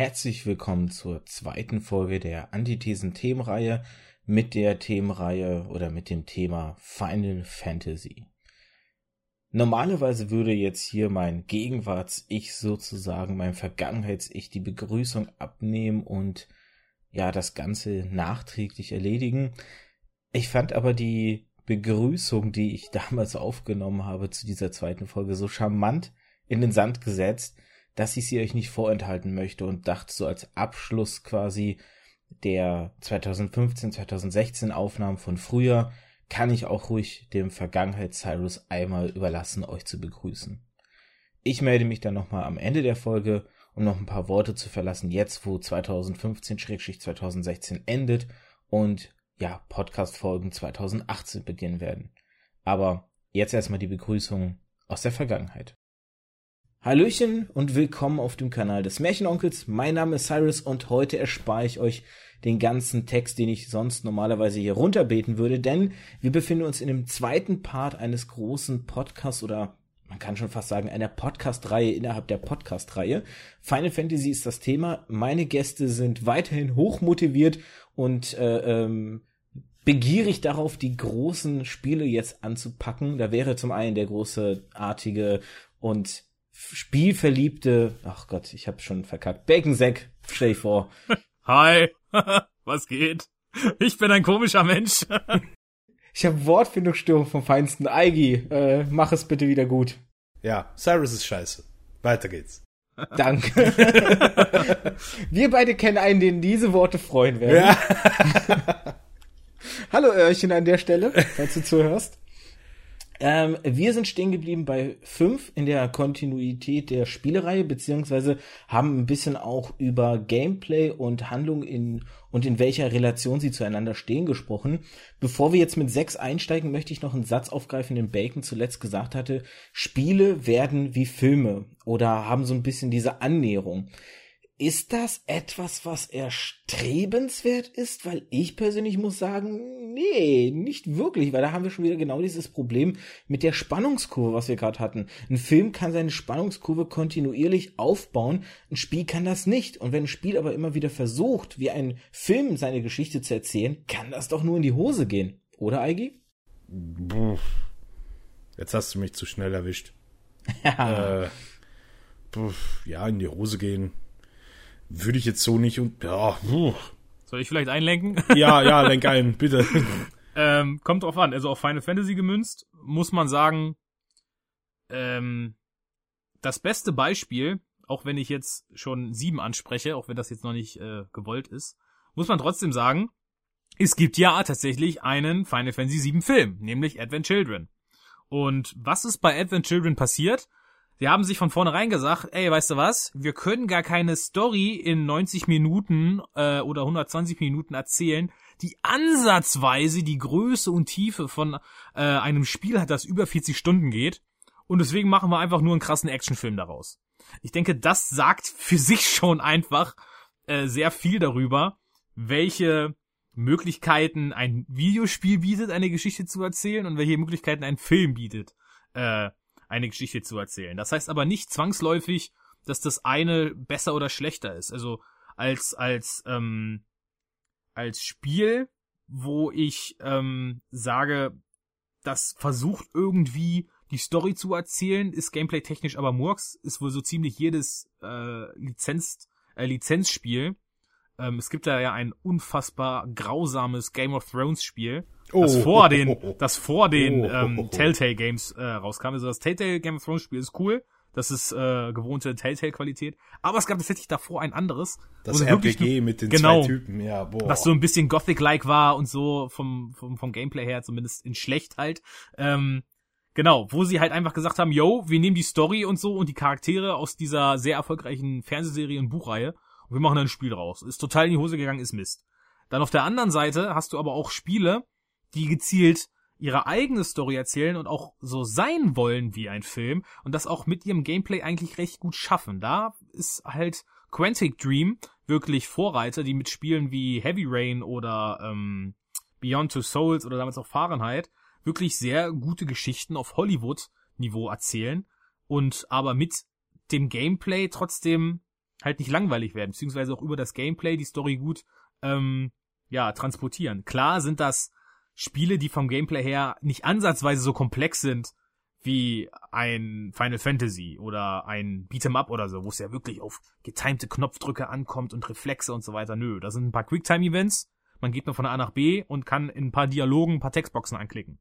herzlich willkommen zur zweiten Folge der Antithesen-Themenreihe mit der Themenreihe oder mit dem Thema Final Fantasy. Normalerweise würde jetzt hier mein Gegenwarts-Ich sozusagen, mein Vergangenheits-Ich die Begrüßung abnehmen und ja, das Ganze nachträglich erledigen. Ich fand aber die Begrüßung, die ich damals aufgenommen habe zu dieser zweiten Folge, so charmant in den Sand gesetzt, dass ich sie euch nicht vorenthalten möchte und dachte so als Abschluss quasi der 2015, 2016 Aufnahmen von früher, kann ich auch ruhig dem Vergangenheit Cyrus einmal überlassen, euch zu begrüßen. Ich melde mich dann nochmal am Ende der Folge, um noch ein paar Worte zu verlassen, jetzt wo 2015-2016 endet und ja, Podcast-Folgen 2018 beginnen werden. Aber jetzt erstmal die Begrüßung aus der Vergangenheit. Hallöchen und willkommen auf dem Kanal des Märchenonkels. Mein Name ist Cyrus und heute erspare ich euch den ganzen Text, den ich sonst normalerweise hier runterbeten würde, denn wir befinden uns in dem zweiten Part eines großen Podcasts oder man kann schon fast sagen, einer Podcast-Reihe innerhalb der Podcast-Reihe. Final Fantasy ist das Thema. Meine Gäste sind weiterhin hochmotiviert und äh, ähm, begierig darauf, die großen Spiele jetzt anzupacken. Da wäre zum einen der große, artige und spielverliebte, ach Gott, ich habe schon verkackt, Baconsack, stell dich vor. Hi, was geht? Ich bin ein komischer Mensch. ich habe Wortfindungsstörung vom feinsten. Eigi, äh, mach es bitte wieder gut. Ja, Cyrus ist scheiße. Weiter geht's. Danke. Wir beide kennen einen, den diese Worte freuen werden. Ja. Hallo Öhrchen an der Stelle, falls du zuhörst. Ähm, wir sind stehen geblieben bei fünf in der Kontinuität der Spielereihe, beziehungsweise haben ein bisschen auch über Gameplay und Handlung in und in welcher Relation sie zueinander stehen gesprochen. Bevor wir jetzt mit sechs einsteigen, möchte ich noch einen Satz aufgreifen, den Bacon zuletzt gesagt hatte. Spiele werden wie Filme oder haben so ein bisschen diese Annäherung. Ist das etwas, was erstrebenswert ist? Weil ich persönlich muss sagen, nee, nicht wirklich, weil da haben wir schon wieder genau dieses Problem mit der Spannungskurve, was wir gerade hatten. Ein Film kann seine Spannungskurve kontinuierlich aufbauen, ein Spiel kann das nicht. Und wenn ein Spiel aber immer wieder versucht, wie ein Film seine Geschichte zu erzählen, kann das doch nur in die Hose gehen. Oder, Eigi? Jetzt hast du mich zu schnell erwischt. ja. Äh, ja, in die Hose gehen würde ich jetzt so nicht und ja. Soll ich vielleicht einlenken? Ja, ja, lenk ein, bitte. ähm, kommt drauf an. Also auf Final Fantasy gemünzt muss man sagen, ähm, das beste Beispiel, auch wenn ich jetzt schon sieben anspreche, auch wenn das jetzt noch nicht äh, gewollt ist, muss man trotzdem sagen, es gibt ja tatsächlich einen Final Fantasy 7 Film, nämlich Advent Children. Und was ist bei Advent Children passiert? Die haben sich von vornherein gesagt, ey, weißt du was, wir können gar keine Story in 90 Minuten äh, oder 120 Minuten erzählen, die ansatzweise die Größe und Tiefe von äh, einem Spiel hat, das über 40 Stunden geht. Und deswegen machen wir einfach nur einen krassen Actionfilm daraus. Ich denke, das sagt für sich schon einfach äh, sehr viel darüber, welche Möglichkeiten ein Videospiel bietet, eine Geschichte zu erzählen und welche Möglichkeiten ein Film bietet, äh, eine Geschichte zu erzählen. Das heißt aber nicht zwangsläufig, dass das eine besser oder schlechter ist. Also als als ähm, als Spiel, wo ich ähm, sage, das versucht irgendwie die Story zu erzählen, ist gameplay technisch aber Murks, ist wohl so ziemlich jedes äh, Lizenz äh, Lizenzspiel. Ähm, es gibt da ja ein unfassbar grausames Game of Thrones Spiel, oh, das vor den, das vor den oh, ähm, Telltale Games äh, rauskam. Also das Telltale Game of Thrones Spiel ist cool. Das ist äh, gewohnte Telltale-Qualität. Aber es gab tatsächlich davor ein anderes. Das RPG mit den genau, zwei Typen, ja, boah. Was so ein bisschen Gothic-like war und so vom, vom, vom Gameplay her, zumindest in schlecht halt. Ähm, genau, wo sie halt einfach gesagt haben, yo, wir nehmen die Story und so und die Charaktere aus dieser sehr erfolgreichen Fernsehserie und Buchreihe und wir machen ein Spiel draus. Ist total in die Hose gegangen, ist Mist. Dann auf der anderen Seite hast du aber auch Spiele, die gezielt ihre eigene Story erzählen und auch so sein wollen wie ein Film und das auch mit ihrem Gameplay eigentlich recht gut schaffen. Da ist halt Quantic Dream wirklich Vorreiter, die mit Spielen wie Heavy Rain oder ähm, Beyond Two Souls oder damals auch Fahrenheit wirklich sehr gute Geschichten auf Hollywood-Niveau erzählen und aber mit dem Gameplay trotzdem halt nicht langweilig werden, beziehungsweise auch über das Gameplay die Story gut ähm, ja transportieren. Klar sind das Spiele, die vom Gameplay her nicht ansatzweise so komplex sind wie ein Final Fantasy oder ein Beat'em Up oder so, wo es ja wirklich auf getimte Knopfdrücke ankommt und Reflexe und so weiter. Nö, da sind ein paar Quicktime-Events, man geht nur von A nach B und kann in ein paar Dialogen ein paar Textboxen anklicken.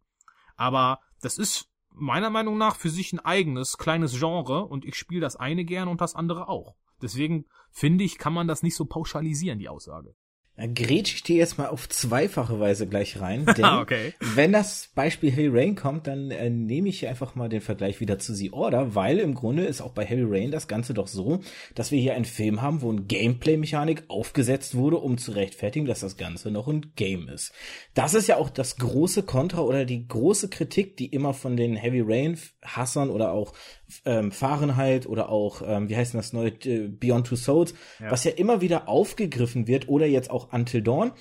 Aber das ist meiner Meinung nach für sich ein eigenes kleines Genre und ich spiele das eine gern und das andere auch. Deswegen finde ich, kann man das nicht so pauschalisieren, die Aussage. Da grätsch ich dir jetzt mal auf zweifache Weise gleich rein. Denn okay. wenn das Beispiel Heavy Rain kommt, dann äh, nehme ich hier einfach mal den Vergleich wieder zu The Order, weil im Grunde ist auch bei Heavy Rain das Ganze doch so, dass wir hier einen Film haben, wo ein Gameplay-Mechanik aufgesetzt wurde, um zu rechtfertigen, dass das Ganze noch ein Game ist. Das ist ja auch das große Kontra oder die große Kritik, die immer von den Heavy Rain-Hassern oder auch ähm, Fahrenheit oder auch, ähm, wie heißt denn das neue, äh, Beyond Two Souls, ja. was ja immer wieder aufgegriffen wird oder jetzt auch Until Dawn,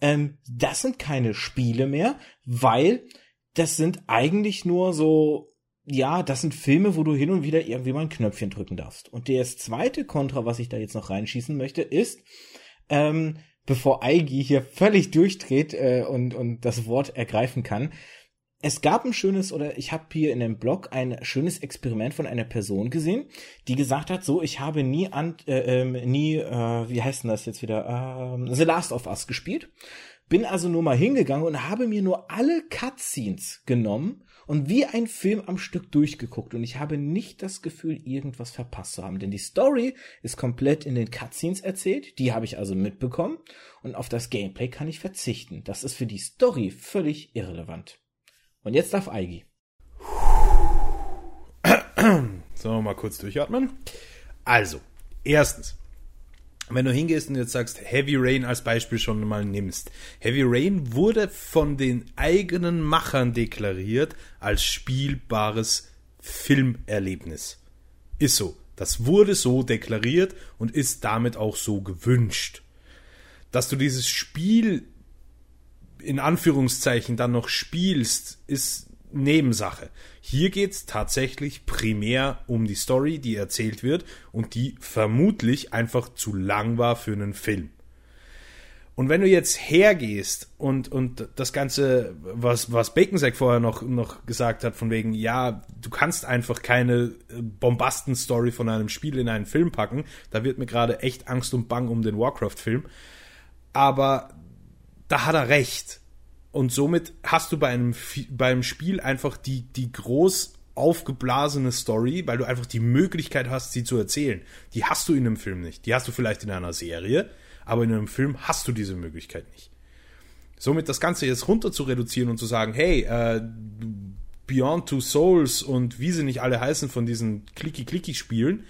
ähm, das sind keine Spiele mehr, weil das sind eigentlich nur so, ja, das sind Filme, wo du hin und wieder irgendwie mal ein Knöpfchen drücken darfst. Und das zweite Kontra, was ich da jetzt noch reinschießen möchte, ist, ähm, bevor Eigi hier völlig durchdreht äh, und, und das Wort ergreifen kann, es gab ein schönes, oder ich habe hier in dem Blog ein schönes Experiment von einer Person gesehen, die gesagt hat, so, ich habe nie, an, äh, äh, nie, äh, wie heißt denn das jetzt wieder, äh, The Last of Us gespielt. Bin also nur mal hingegangen und habe mir nur alle Cutscenes genommen und wie ein Film am Stück durchgeguckt. Und ich habe nicht das Gefühl, irgendwas verpasst zu haben. Denn die Story ist komplett in den Cutscenes erzählt. Die habe ich also mitbekommen. Und auf das Gameplay kann ich verzichten. Das ist für die Story völlig irrelevant. Und jetzt darf Eigi. So, mal kurz durchatmen. Also, erstens, wenn du hingehst und jetzt sagst, Heavy Rain als Beispiel schon mal nimmst. Heavy Rain wurde von den eigenen Machern deklariert als spielbares Filmerlebnis. Ist so. Das wurde so deklariert und ist damit auch so gewünscht. Dass du dieses Spiel in Anführungszeichen dann noch spielst, ist Nebensache. Hier geht es tatsächlich primär um die Story, die erzählt wird und die vermutlich einfach zu lang war für einen Film. Und wenn du jetzt hergehst und, und das Ganze, was, was Baconsack vorher noch, noch gesagt hat, von wegen, ja, du kannst einfach keine Bombasten-Story von einem Spiel in einen Film packen, da wird mir gerade echt Angst und Bang um den Warcraft-Film. Aber da hat er recht. Und somit hast du bei einem, beim Spiel einfach die, die groß aufgeblasene Story, weil du einfach die Möglichkeit hast, sie zu erzählen. Die hast du in einem Film nicht. Die hast du vielleicht in einer Serie, aber in einem Film hast du diese Möglichkeit nicht. Somit das Ganze jetzt runter zu reduzieren und zu sagen, hey, äh, Beyond Two Souls und wie sie nicht alle heißen von diesen Clicky-Clicky-Spielen,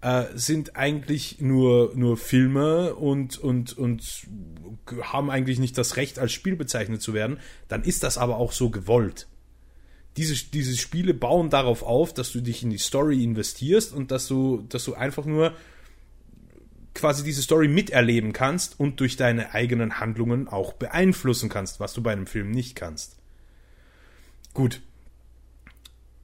äh, sind eigentlich nur, nur Filme und, und, und haben eigentlich nicht das Recht, als Spiel bezeichnet zu werden, dann ist das aber auch so gewollt. Diese, diese Spiele bauen darauf auf, dass du dich in die Story investierst und dass du, dass du einfach nur quasi diese Story miterleben kannst und durch deine eigenen Handlungen auch beeinflussen kannst, was du bei einem Film nicht kannst. Gut.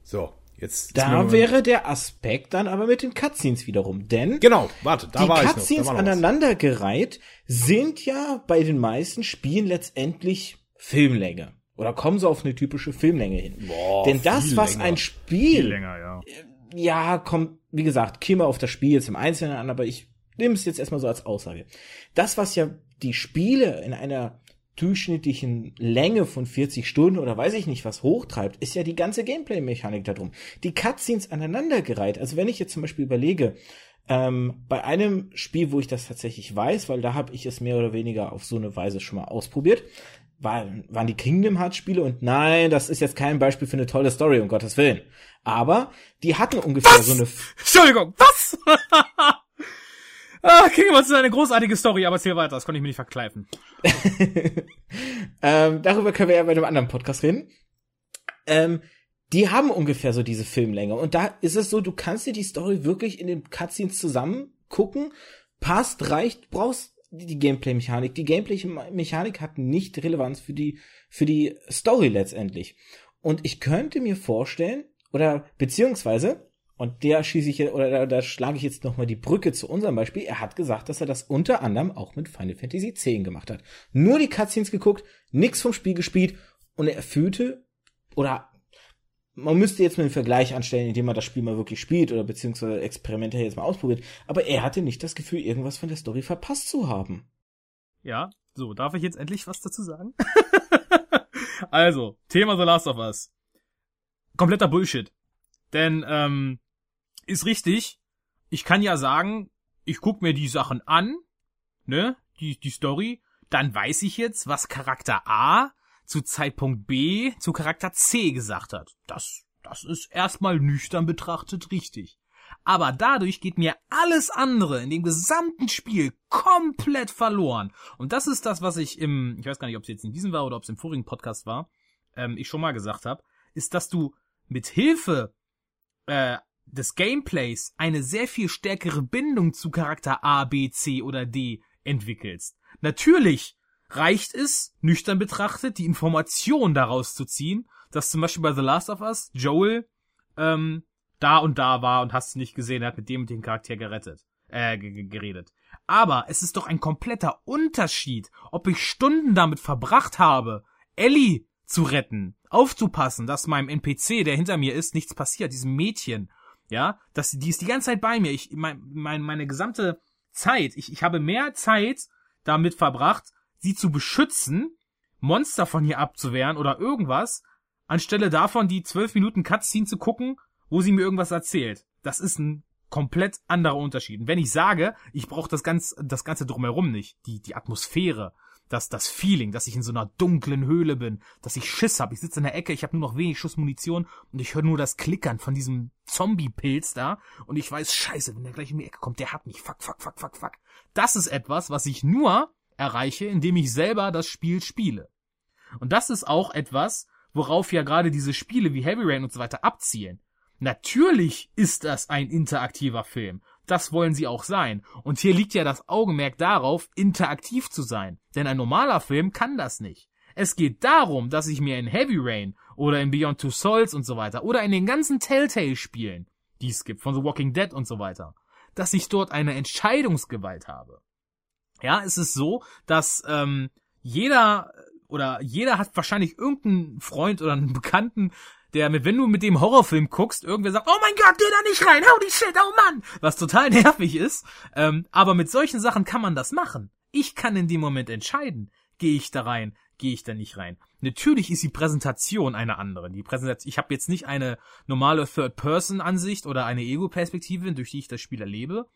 So, Jetzt da wäre der Aspekt dann aber mit den Cutscenes wiederum, denn genau, warte, da die war Cutscenes ich noch, da aneinandergereiht sind ja bei den meisten Spielen letztendlich Filmlänge oder kommen so auf eine typische Filmlänge hin. Boah, denn das, was länger. ein Spiel viel länger, ja. Äh, ja, kommt, wie gesagt, käme auf das Spiel jetzt im Einzelnen an, aber ich nehme es jetzt erstmal so als Aussage. Das, was ja die Spiele in einer durchschnittlichen Länge von 40 Stunden oder weiß ich nicht was hochtreibt, ist ja die ganze Gameplay-Mechanik darum. Die Cutscenes aneinandergereiht. Also wenn ich jetzt zum Beispiel überlege, ähm, bei einem Spiel, wo ich das tatsächlich weiß, weil da habe ich es mehr oder weniger auf so eine Weise schon mal ausprobiert, war, waren die Kingdom Hearts Spiele und nein, das ist jetzt kein Beispiel für eine tolle Story, um Gottes Willen. Aber die hatten ungefähr was? so eine... Entschuldigung, was? Ah, Kingdom Hearts ist eine großartige Story, aber erzähl weiter, das konnte ich mir nicht verkleifen. ähm, darüber können wir ja bei einem anderen Podcast reden. Ähm, die haben ungefähr so diese Filmlänge. Und da ist es so, du kannst dir die Story wirklich in den Cutscenes zusammen gucken. Passt, reicht, brauchst die Gameplay-Mechanik. Die Gameplay-Mechanik hat nicht Relevanz für die, für die Story letztendlich. Und ich könnte mir vorstellen, oder beziehungsweise, Und der schieße ich oder da, da schlage ich jetzt nochmal die Brücke zu unserem Beispiel. Er hat gesagt, dass er das unter anderem auch mit Final Fantasy X gemacht hat. Nur die Cutscenes geguckt, nichts vom Spiel gespielt und er fühlte oder man müsste jetzt mal einen Vergleich anstellen, indem man das Spiel mal wirklich spielt oder beziehungsweise Experimente jetzt mal ausprobiert. Aber er hatte nicht das Gefühl, irgendwas von der Story verpasst zu haben. Ja, so, darf ich jetzt endlich was dazu sagen? also, Thema The Last of Us. Kompletter Bullshit. Denn, ähm, ist richtig. Ich kann ja sagen, ich guck mir die Sachen an, ne, die, die Story, dann weiß ich jetzt, was Charakter A zu Zeitpunkt B zu Charakter C gesagt hat. Das, das ist erstmal nüchtern betrachtet richtig. Aber dadurch geht mir alles andere in dem gesamten Spiel komplett verloren. Und das ist das, was ich im, ich weiß gar nicht, ob es jetzt in diesem war oder ob es im vorigen Podcast war, ähm, ich schon mal gesagt habe, ist, dass du mit Hilfe äh, des Gameplays eine sehr viel stärkere Bindung zu Charakter A, B, C oder D entwickelst. Natürlich reicht es, nüchtern betrachtet, die Information daraus zu ziehen, dass zum Beispiel bei The Last of Us Joel ähm, da und da war und hast du nicht gesehen, er hat mit dem und dem Charakter gerettet, äh, geredet. Aber es ist doch ein kompletter Unterschied, ob ich Stunden damit verbracht habe, Ellie zu retten, aufzupassen, dass meinem NPC, der hinter mir ist, nichts passiert, diesem Mädchen, ja, dass die ist die ganze Zeit bei mir. Ich mein, mein, meine gesamte Zeit, ich, ich habe mehr Zeit damit verbracht, sie zu beschützen, Monster von hier abzuwehren oder irgendwas, anstelle davon die zwölf Minuten Cutscene zu gucken, wo sie mir irgendwas erzählt. Das ist ein komplett anderer Unterschied. Und wenn ich sage, ich brauche das, ganz, das Ganze drumherum nicht, die, die Atmosphäre, das, das Feeling, dass ich in so einer dunklen Höhle bin, dass ich Schiss hab, ich sitze in der Ecke, ich habe nur noch wenig Schussmunition und ich höre nur das Klickern von diesem Zombie-Pilz da und ich weiß, scheiße, wenn der gleich in die Ecke kommt, der hat mich, fuck, fuck, fuck, fuck, fuck. Das ist etwas, was ich nur erreiche, indem ich selber das Spiel spiele. Und das ist auch etwas, worauf ja gerade diese Spiele wie Heavy Rain und so weiter abzielen. Natürlich ist das ein interaktiver Film. Das wollen sie auch sein. Und hier liegt ja das Augenmerk darauf, interaktiv zu sein. Denn ein normaler Film kann das nicht. Es geht darum, dass ich mir in Heavy Rain oder in Beyond Two Souls und so weiter oder in den ganzen Telltale-Spielen, die es gibt, von The Walking Dead und so weiter, dass ich dort eine Entscheidungsgewalt habe. Ja, es ist so, dass ähm, jeder oder jeder hat wahrscheinlich irgendeinen Freund oder einen Bekannten, der mit, wenn du mit dem Horrorfilm guckst, irgendwer sagt, oh mein Gott, geh da nicht rein, hau die shit, oh Mann, was total nervig ist. Ähm, aber mit solchen Sachen kann man das machen. Ich kann in dem Moment entscheiden, gehe ich da rein, gehe ich da nicht rein. Natürlich ist die Präsentation eine andere. Die Präsentation, ich habe jetzt nicht eine normale Third-Person-Ansicht oder eine Ego-Perspektive, durch die ich das Spiel erlebe.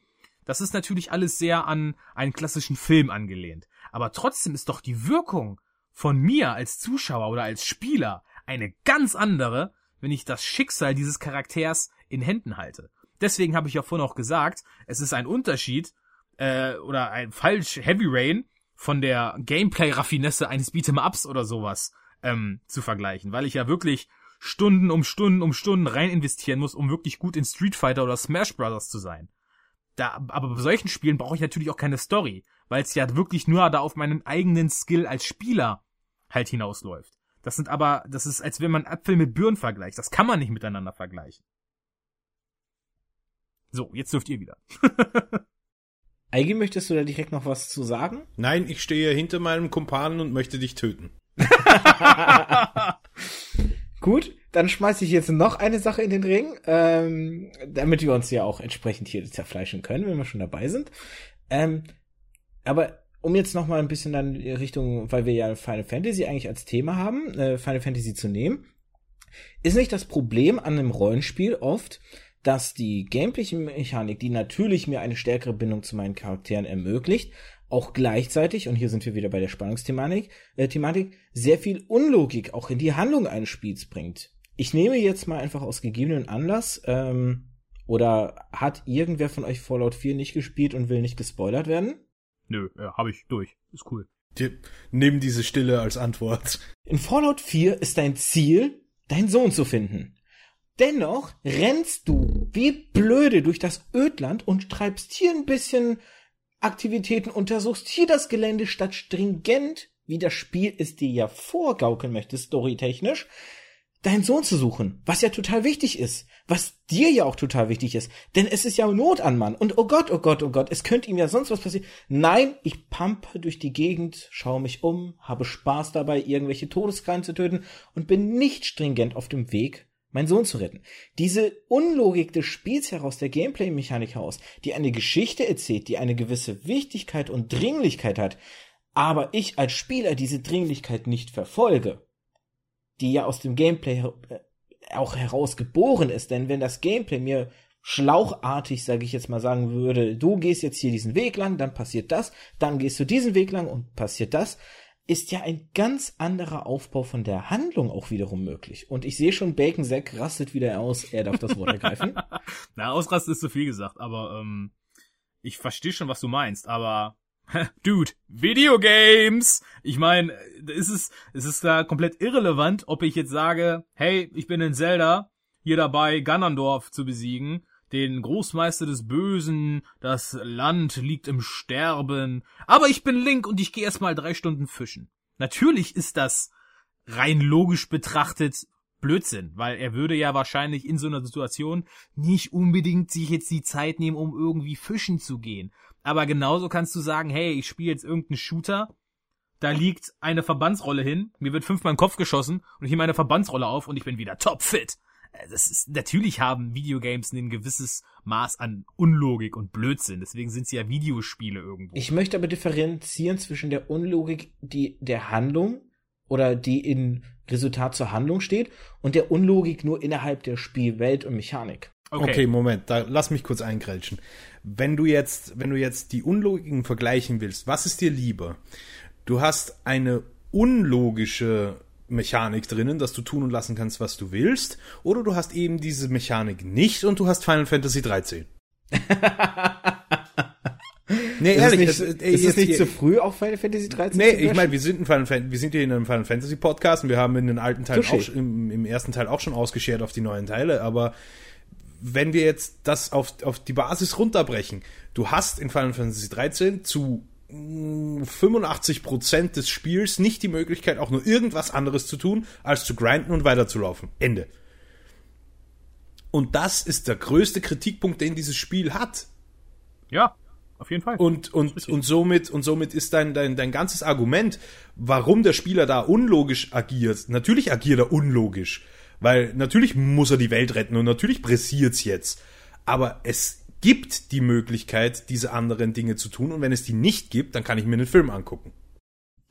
Das ist natürlich alles sehr an einen klassischen Film angelehnt. Aber trotzdem ist doch die Wirkung von mir als Zuschauer oder als Spieler eine ganz andere, wenn ich das Schicksal dieses Charakters in Händen halte. Deswegen habe ich ja vorhin auch gesagt, es ist ein Unterschied äh, oder ein falsch Heavy Rain von der Gameplay-Raffinesse eines Beat'em-Ups oder sowas ähm, zu vergleichen, weil ich ja wirklich Stunden um Stunden um Stunden rein investieren muss, um wirklich gut in Street Fighter oder Smash Brothers zu sein. Da, aber bei solchen Spielen brauche ich natürlich auch keine Story, weil es ja wirklich nur da auf meinen eigenen Skill als Spieler halt hinausläuft. Das sind aber, das ist, als wenn man Äpfel mit Birnen vergleicht. Das kann man nicht miteinander vergleichen. So, jetzt dürft ihr wieder. Eigi, möchtest du da direkt noch was zu sagen? Nein, ich stehe hinter meinem Kumpanen und möchte dich töten. Gut, dann schmeiße ich jetzt noch eine Sache in den Ring, ähm, damit wir uns ja auch entsprechend hier zerfleischen können, wenn wir schon dabei sind. Ähm, aber um jetzt noch mal ein bisschen dann Richtung, weil wir ja Final Fantasy eigentlich als Thema haben, äh, Final Fantasy zu nehmen, ist nicht das Problem an einem Rollenspiel oft, dass die Gameplay-Mechanik, die natürlich mir eine stärkere Bindung zu meinen Charakteren ermöglicht, auch gleichzeitig, und hier sind wir wieder bei der Spannungsthematik, äh, Thematik, sehr viel Unlogik auch in die Handlung eines Spiels bringt. Ich nehme jetzt mal einfach aus gegebenen Anlass, ähm, oder hat irgendwer von euch Fallout 4 nicht gespielt und will nicht gespoilert werden? Nö, ja, hab ich durch. Ist cool. Die, nimm diese Stille als Antwort. In Fallout 4 ist dein Ziel, deinen Sohn zu finden. Dennoch rennst du wie blöde durch das Ödland und treibst hier ein bisschen Aktivitäten, untersuchst hier das Gelände statt stringent, wie das Spiel es dir ja vorgaukeln möchte, storytechnisch, deinen Sohn zu suchen, was ja total wichtig ist, was dir ja auch total wichtig ist, denn es ist ja Not an Mann und oh Gott, oh Gott, oh Gott, es könnte ihm ja sonst was passieren. Nein, ich pampe durch die Gegend, schaue mich um, habe Spaß dabei, irgendwelche Todeskrallen zu töten und bin nicht stringent auf dem Weg, meinen Sohn zu retten. Diese Unlogik des Spiels heraus, der Gameplay-Mechanik heraus, die eine Geschichte erzählt, die eine gewisse Wichtigkeit und Dringlichkeit hat, aber ich als Spieler diese Dringlichkeit nicht verfolge, die ja aus dem Gameplay äh, auch heraus geboren ist. Denn wenn das Gameplay mir schlauchartig, sage ich jetzt mal, sagen würde, du gehst jetzt hier diesen Weg lang, dann passiert das, dann gehst du diesen Weg lang und passiert das, ist ja ein ganz anderer Aufbau von der Handlung auch wiederum möglich. Und ich sehe schon, Bacon Zack rastet wieder aus, er darf das Wort ergreifen. Na, ausrasten ist zu viel gesagt, aber ähm, ich verstehe schon, was du meinst, aber Dude, Videogames! Ich meine, ist es, ist es da komplett irrelevant, ob ich jetzt sage, hey, ich bin in Zelda, hier dabei, Ganondorf zu besiegen, den Großmeister des Bösen, das Land liegt im Sterben, aber ich bin Link und ich gehe erstmal drei Stunden fischen. Natürlich ist das rein logisch betrachtet Blödsinn, weil er würde ja wahrscheinlich in so einer Situation nicht unbedingt sich jetzt die Zeit nehmen, um irgendwie fischen zu gehen. Aber genauso kannst du sagen, hey, ich spiele jetzt irgendeinen Shooter, da liegt eine Verbandsrolle hin, mir wird fünfmal im Kopf geschossen und ich nehme meine Verbandsrolle auf und ich bin wieder topfit. Äh, das ist, natürlich haben Videogames ein gewisses Maß an Unlogik und Blödsinn. Deswegen sind sie ja Videospiele irgendwo. Ich möchte aber differenzieren zwischen der Unlogik, die der Handlung oder die in Resultat zur Handlung steht und der Unlogik nur innerhalb der Spielwelt und Mechanik. Okay. okay, Moment, da lass mich kurz eingrätschen. Wenn du jetzt, wenn du jetzt die Unlogiken vergleichen willst, was ist dir lieber? Du hast eine unlogische Mechanik drinnen, dass du tun und lassen kannst, was du willst, oder du hast eben diese Mechanik nicht und du hast Final Fantasy 13. Nee, ist ehrlich, es nicht, ist es nicht zu früh auf Final Fantasy 13? Nee, ich meine, wir sind ein Final Fantasy, wir sind hier in einem Final Fantasy Podcast und wir haben in den alten Teilen auch, im, im ersten Teil auch schon ausgeschert auf die neuen Teile, aber wenn wir jetzt das auf, auf die Basis runterbrechen, du hast in Final Fantasy 13 zu 85 mm, des Spiels nicht die Möglichkeit, auch nur irgendwas anderes zu tun, als zu grinden und weiterzulaufen. Ende. Und das ist der größte Kritikpunkt, den dieses Spiel hat. Ja, auf jeden Fall. Und, und, und somit, und somit ist dein, dein, dein ganzes Argument, warum der Spieler da unlogisch agiert. Natürlich agiert er unlogisch. Weil natürlich muss er die Welt retten und natürlich pressiert's jetzt. Aber es gibt die Möglichkeit, diese anderen Dinge zu tun. Und wenn es die nicht gibt, dann kann ich mir einen Film angucken.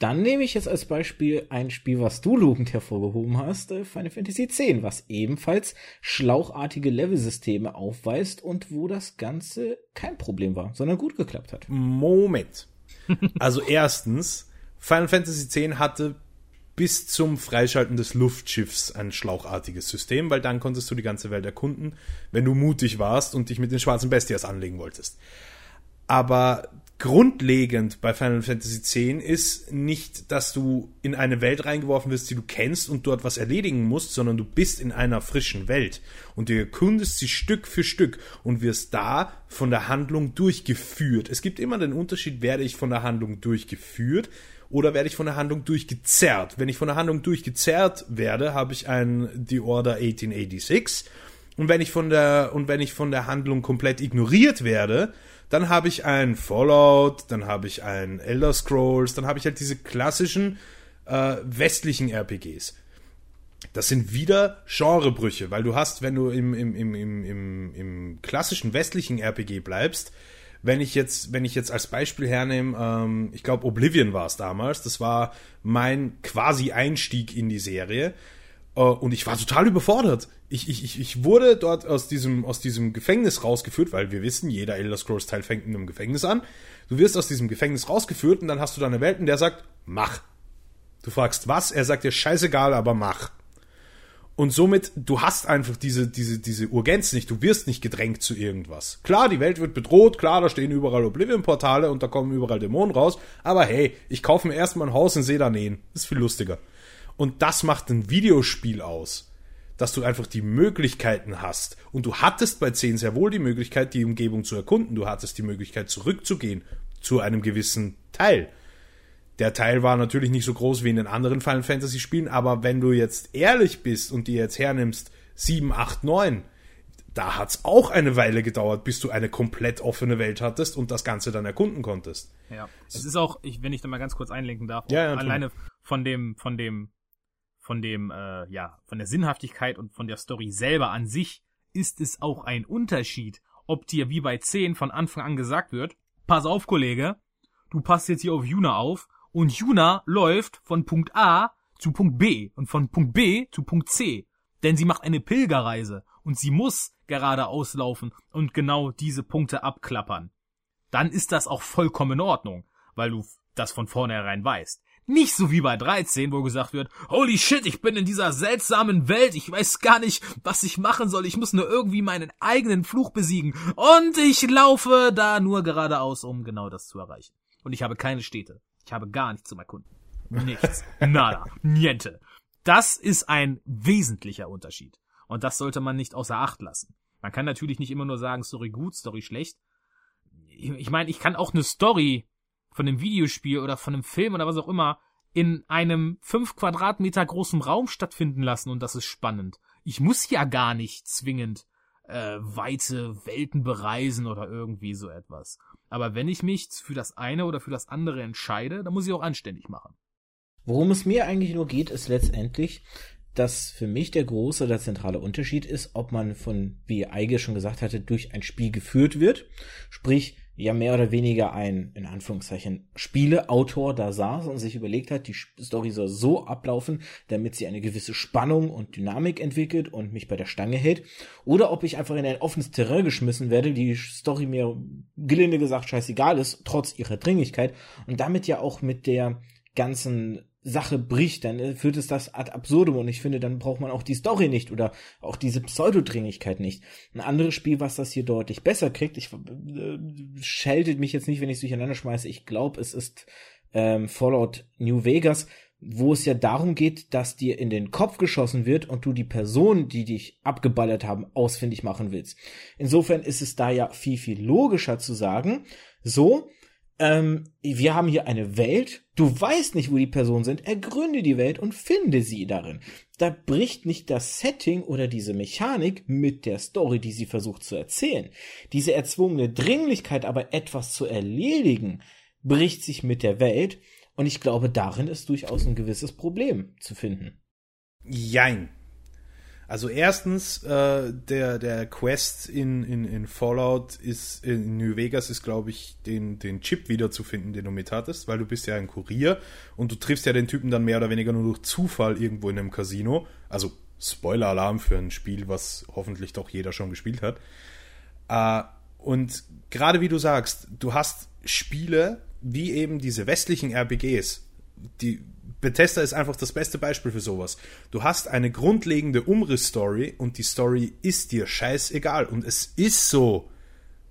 Dann nehme ich jetzt als Beispiel ein Spiel, was du lobend hervorgehoben hast, äh, Final Fantasy X, was ebenfalls schlauchartige Levelsysteme aufweist und wo das Ganze kein Problem war, sondern gut geklappt hat. Moment. Also erstens, Final Fantasy X hatte bis zum Freischalten des Luftschiffs ein schlauchartiges System, weil dann konntest du die ganze Welt erkunden, wenn du mutig warst und dich mit den schwarzen Bestias anlegen wolltest. Aber grundlegend bei Final Fantasy X ist nicht, dass du in eine Welt reingeworfen wirst, die du kennst und dort was erledigen musst, sondern du bist in einer frischen Welt und du erkundest sie Stück für Stück und wirst da von der Handlung durchgeführt. Es gibt immer den Unterschied, werde ich von der Handlung durchgeführt oder werde ich von der Handlung durchgezerrt? Wenn ich von der Handlung durchgezerrt werde, habe ich ein The Order 1886. Und wenn ich von der, und wenn ich von der Handlung komplett ignoriert werde, dann habe ich ein Fallout, dann habe ich ein Elder Scrolls, dann habe ich halt diese klassischen äh, westlichen RPGs. Das sind wieder Genrebrüche, weil du hast, wenn du im, im, im, im, im, im klassischen westlichen RPG bleibst, wenn ich jetzt, wenn ich jetzt als Beispiel hernehme, ähm, ich glaube Oblivion war es damals, das war mein quasi Einstieg in die Serie. Äh, und ich war total überfordert. Ich, ich, ich wurde dort aus diesem, aus diesem Gefängnis rausgeführt, weil wir wissen, jeder Elder Scrolls Teil fängt in einem Gefängnis an. Du wirst aus diesem Gefängnis rausgeführt und dann hast du da eine Welt, in der sagt, mach. Du fragst was, er sagt dir scheißegal, aber mach. Und somit, du hast einfach diese, diese, diese Urgenz nicht, du wirst nicht gedrängt zu irgendwas. Klar, die Welt wird bedroht, klar, da stehen überall Oblivion-Portale und da kommen überall Dämonen raus, aber hey, ich kaufe mir erstmal ein Haus in sehe da nähen. ist viel lustiger. Und das macht ein Videospiel aus. Dass du einfach die Möglichkeiten hast. Und du hattest bei 10 sehr wohl die Möglichkeit, die Umgebung zu erkunden. Du hattest die Möglichkeit, zurückzugehen zu einem gewissen Teil Der Teil war natürlich nicht so groß wie in den anderen Final Fantasy Spielen, aber wenn du jetzt ehrlich bist und dir jetzt hernimmst 7, 8, 9, da hat's auch eine Weile gedauert, bis du eine komplett offene Welt hattest und das Ganze dann erkunden konntest. Ja, es ist auch, ich, wenn ich da mal ganz kurz einlenken darf, Ja, ja, alleine von dem, von dem, von dem, äh, ja, von der Sinnhaftigkeit und von der Story selber an sich ist es auch ein Unterschied, ob dir wie bei 10 von Anfang an gesagt wird, pass auf, Kollege, du passt jetzt hier auf Juna auf und Juna läuft von Punkt A zu Punkt B und von Punkt B zu Punkt C. Denn sie macht eine Pilgerreise und sie muss geradeaus laufen und genau diese Punkte abklappern. Dann ist das auch vollkommen in Ordnung, weil du das von vornherein weißt. Nicht so wie bei 13, wo gesagt wird, holy shit, ich bin in dieser seltsamen Welt, ich weiß gar nicht, was ich machen soll, ich muss nur irgendwie meinen eigenen Fluch besiegen und ich laufe da nur geradeaus, um genau das zu erreichen. Und ich habe keine Städte. Ich habe gar nichts zum Erkunden. Nichts. Nada. Niente. Das ist ein wesentlicher Unterschied. Und das sollte man nicht außer Acht lassen. Man kann natürlich nicht immer nur sagen, Story gut, Story schlecht. Ich ich meine, ich kann auch eine Story von einem Videospiel oder von einem Film oder was auch immer in einem fünf Quadratmeter großen Raum stattfinden lassen und das ist spannend. Ich muss ja gar nicht zwingend äh, weite Welten bereisen oder irgendwie so etwas. Aber wenn ich mich für das eine oder für das andere entscheide, dann muss ich auch anständig machen. Worum es mir eigentlich nur geht, ist letztendlich, dass für mich der große oder zentrale Unterschied ist, ob man von, wie Eige schon gesagt hatte, durch ein Spiel geführt wird. Sprich, ja mehr oder weniger ein, in Anführungszeichen, Spieleautor da saß und sich überlegt hat, die Story soll so ablaufen, damit sie eine gewisse Spannung und Dynamik entwickelt und mich bei der Stange hält. Oder ob ich einfach in ein offenes Terrain geschmissen werde, die Story mir gelinde gesagt scheißegal ist, trotz ihrer Dringlichkeit und damit ja auch mit der ganzen Sache bricht, dann äh, führt es das ad absurdum und ich finde, dann braucht man auch die Story nicht oder auch diese Pseudodringlichkeit nicht. Ein anderes Spiel, was das hier deutlich besser kriegt, ich äh, scheltet mich jetzt nicht, wenn ich es durcheinander schmeiße, ich glaube, es ist ähm, Fallout New Vegas, wo es ja darum geht, dass dir in den Kopf geschossen wird und du die Person, die dich abgeballert haben, ausfindig machen willst. Insofern ist es da ja viel, viel logischer zu sagen, so, ähm, wir haben hier eine Welt, du weißt nicht, wo die Personen sind, ergründe die Welt und finde sie darin. Da bricht nicht das Setting oder diese Mechanik mit der Story, die sie versucht zu erzählen. Diese erzwungene Dringlichkeit, aber etwas zu erledigen, bricht sich mit der Welt und ich glaube, darin ist durchaus ein gewisses Problem zu finden. Jein. Also erstens, äh, der, der Quest in, in, in Fallout ist, in New Vegas ist, glaube ich, den, den Chip wiederzufinden, den du mit hattest, weil du bist ja ein Kurier und du triffst ja den Typen dann mehr oder weniger nur durch Zufall irgendwo in einem Casino. Also Spoiler-Alarm für ein Spiel, was hoffentlich doch jeder schon gespielt hat. Äh, und gerade wie du sagst, du hast Spiele wie eben diese westlichen RPGs, die Bethesda ist einfach das beste Beispiel für sowas. Du hast eine grundlegende Umriss-Story und die Story ist dir scheißegal und es ist so.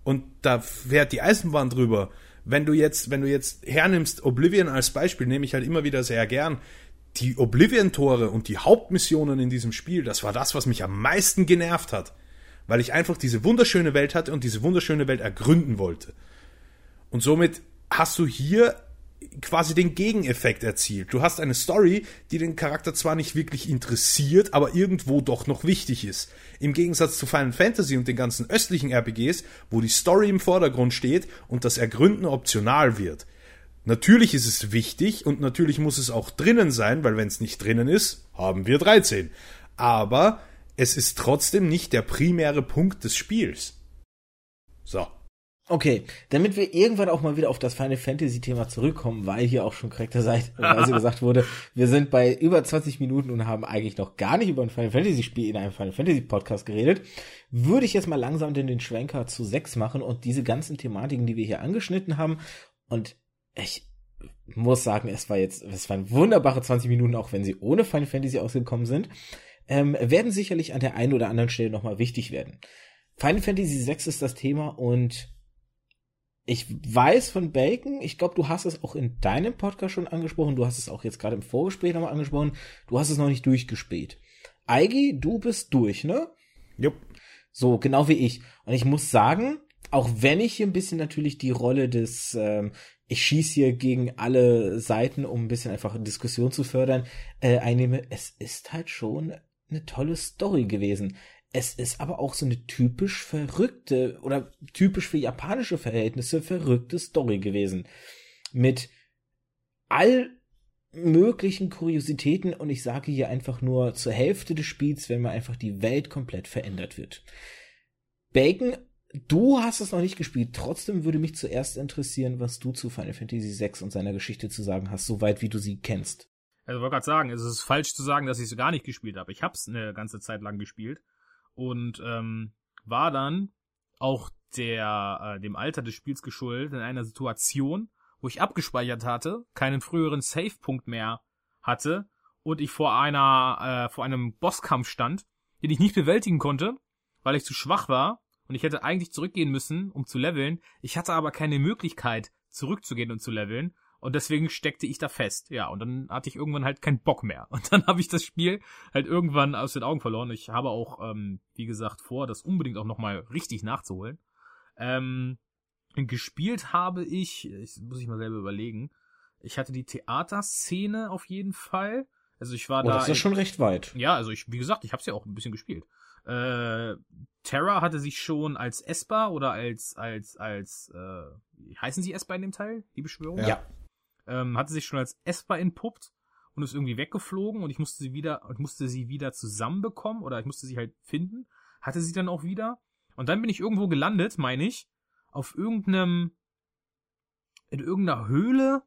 Und da fährt die Eisenbahn drüber. Wenn du jetzt, wenn du jetzt hernimmst Oblivion als Beispiel, nehme ich halt immer wieder sehr gern. Die Oblivion-Tore und die Hauptmissionen in diesem Spiel, das war das, was mich am meisten genervt hat. Weil ich einfach diese wunderschöne Welt hatte und diese wunderschöne Welt ergründen wollte. Und somit hast du hier quasi den Gegeneffekt erzielt. Du hast eine Story, die den Charakter zwar nicht wirklich interessiert, aber irgendwo doch noch wichtig ist. Im Gegensatz zu Final Fantasy und den ganzen östlichen RPGs, wo die Story im Vordergrund steht und das Ergründen optional wird. Natürlich ist es wichtig und natürlich muss es auch drinnen sein, weil wenn es nicht drinnen ist, haben wir 13. Aber es ist trotzdem nicht der primäre Punkt des Spiels. So. Okay, damit wir irgendwann auch mal wieder auf das Final Fantasy Thema zurückkommen, weil hier auch schon korrekterweise gesagt wurde, wir sind bei über 20 Minuten und haben eigentlich noch gar nicht über ein Final Fantasy Spiel in einem Final Fantasy Podcast geredet, würde ich jetzt mal langsam den, den Schwenker zu 6 machen und diese ganzen Thematiken, die wir hier angeschnitten haben und ich muss sagen, es war jetzt, es waren wunderbare 20 Minuten, auch wenn sie ohne Final Fantasy ausgekommen sind, ähm, werden sicherlich an der einen oder anderen Stelle nochmal wichtig werden. Final Fantasy 6 ist das Thema und ich weiß von Bacon, ich glaube, du hast es auch in deinem Podcast schon angesprochen, du hast es auch jetzt gerade im Vorgespräch nochmal angesprochen, du hast es noch nicht durchgespielt. Eigi, du bist durch, ne? Jupp. So, genau wie ich. Und ich muss sagen, auch wenn ich hier ein bisschen natürlich die Rolle des, ähm, ich schieße hier gegen alle Seiten, um ein bisschen einfach Diskussion zu fördern, äh, einnehme, es ist halt schon eine tolle Story gewesen. Es ist aber auch so eine typisch verrückte oder typisch für japanische Verhältnisse verrückte Story gewesen. Mit all möglichen Kuriositäten und ich sage hier einfach nur zur Hälfte des Spiels, wenn mal einfach die Welt komplett verändert wird. Bacon, du hast es noch nicht gespielt, trotzdem würde mich zuerst interessieren, was du zu Final Fantasy VI und seiner Geschichte zu sagen hast, soweit wie du sie kennst. Also wollte gerade sagen, es ist falsch zu sagen, dass ich es gar nicht gespielt habe. Ich habe es eine ganze Zeit lang gespielt und ähm, war dann auch der äh, dem Alter des Spiels geschuldet in einer Situation, wo ich abgespeichert hatte, keinen früheren Save-Punkt mehr hatte und ich vor einer, äh, vor einem Bosskampf stand, den ich nicht bewältigen konnte, weil ich zu schwach war und ich hätte eigentlich zurückgehen müssen, um zu leveln. Ich hatte aber keine Möglichkeit, zurückzugehen und zu leveln. Und deswegen steckte ich da fest. Ja, und dann hatte ich irgendwann halt keinen Bock mehr. Und dann habe ich das Spiel halt irgendwann aus den Augen verloren. Ich habe auch, ähm, wie gesagt, vor, das unbedingt auch nochmal richtig nachzuholen. Ähm, Gespielt habe ich, ich muss ich mal selber überlegen. Ich hatte die Theaterszene auf jeden Fall. Also ich war oh, da. Das ist ja schon recht weit. Ja, also ich, wie gesagt, ich habe es ja auch ein bisschen gespielt. Äh, Terra hatte sich schon als Esper oder als als als äh, heißen sie Esper in dem Teil die Beschwörung ja ähm, hatte sich schon als Esper entpuppt und ist irgendwie weggeflogen und ich musste sie wieder ich musste sie wieder zusammenbekommen oder ich musste sie halt finden hatte sie dann auch wieder und dann bin ich irgendwo gelandet meine ich auf irgendeinem, in irgendeiner Höhle.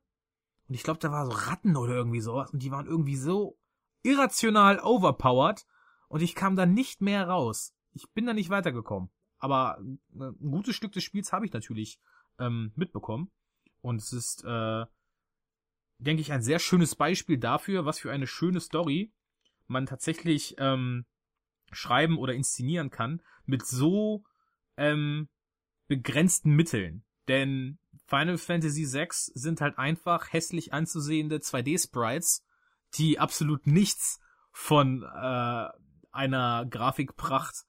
Und ich glaube, da war so Ratten oder irgendwie sowas. Und die waren irgendwie so irrational overpowered. Und ich kam da nicht mehr raus. Ich bin da nicht weitergekommen. Aber äh, ein gutes Stück des Spiels habe ich natürlich ähm, mitbekommen. Und es ist, äh, denke ich, ein sehr schönes Beispiel dafür, was für eine schöne Story man tatsächlich ähm, schreiben oder inszenieren kann mit so ähm, begrenzten Mitteln. Denn Final Fantasy VI sind halt einfach hässlich anzusehende 2D-Sprites, die absolut nichts von äh, einer Grafikpracht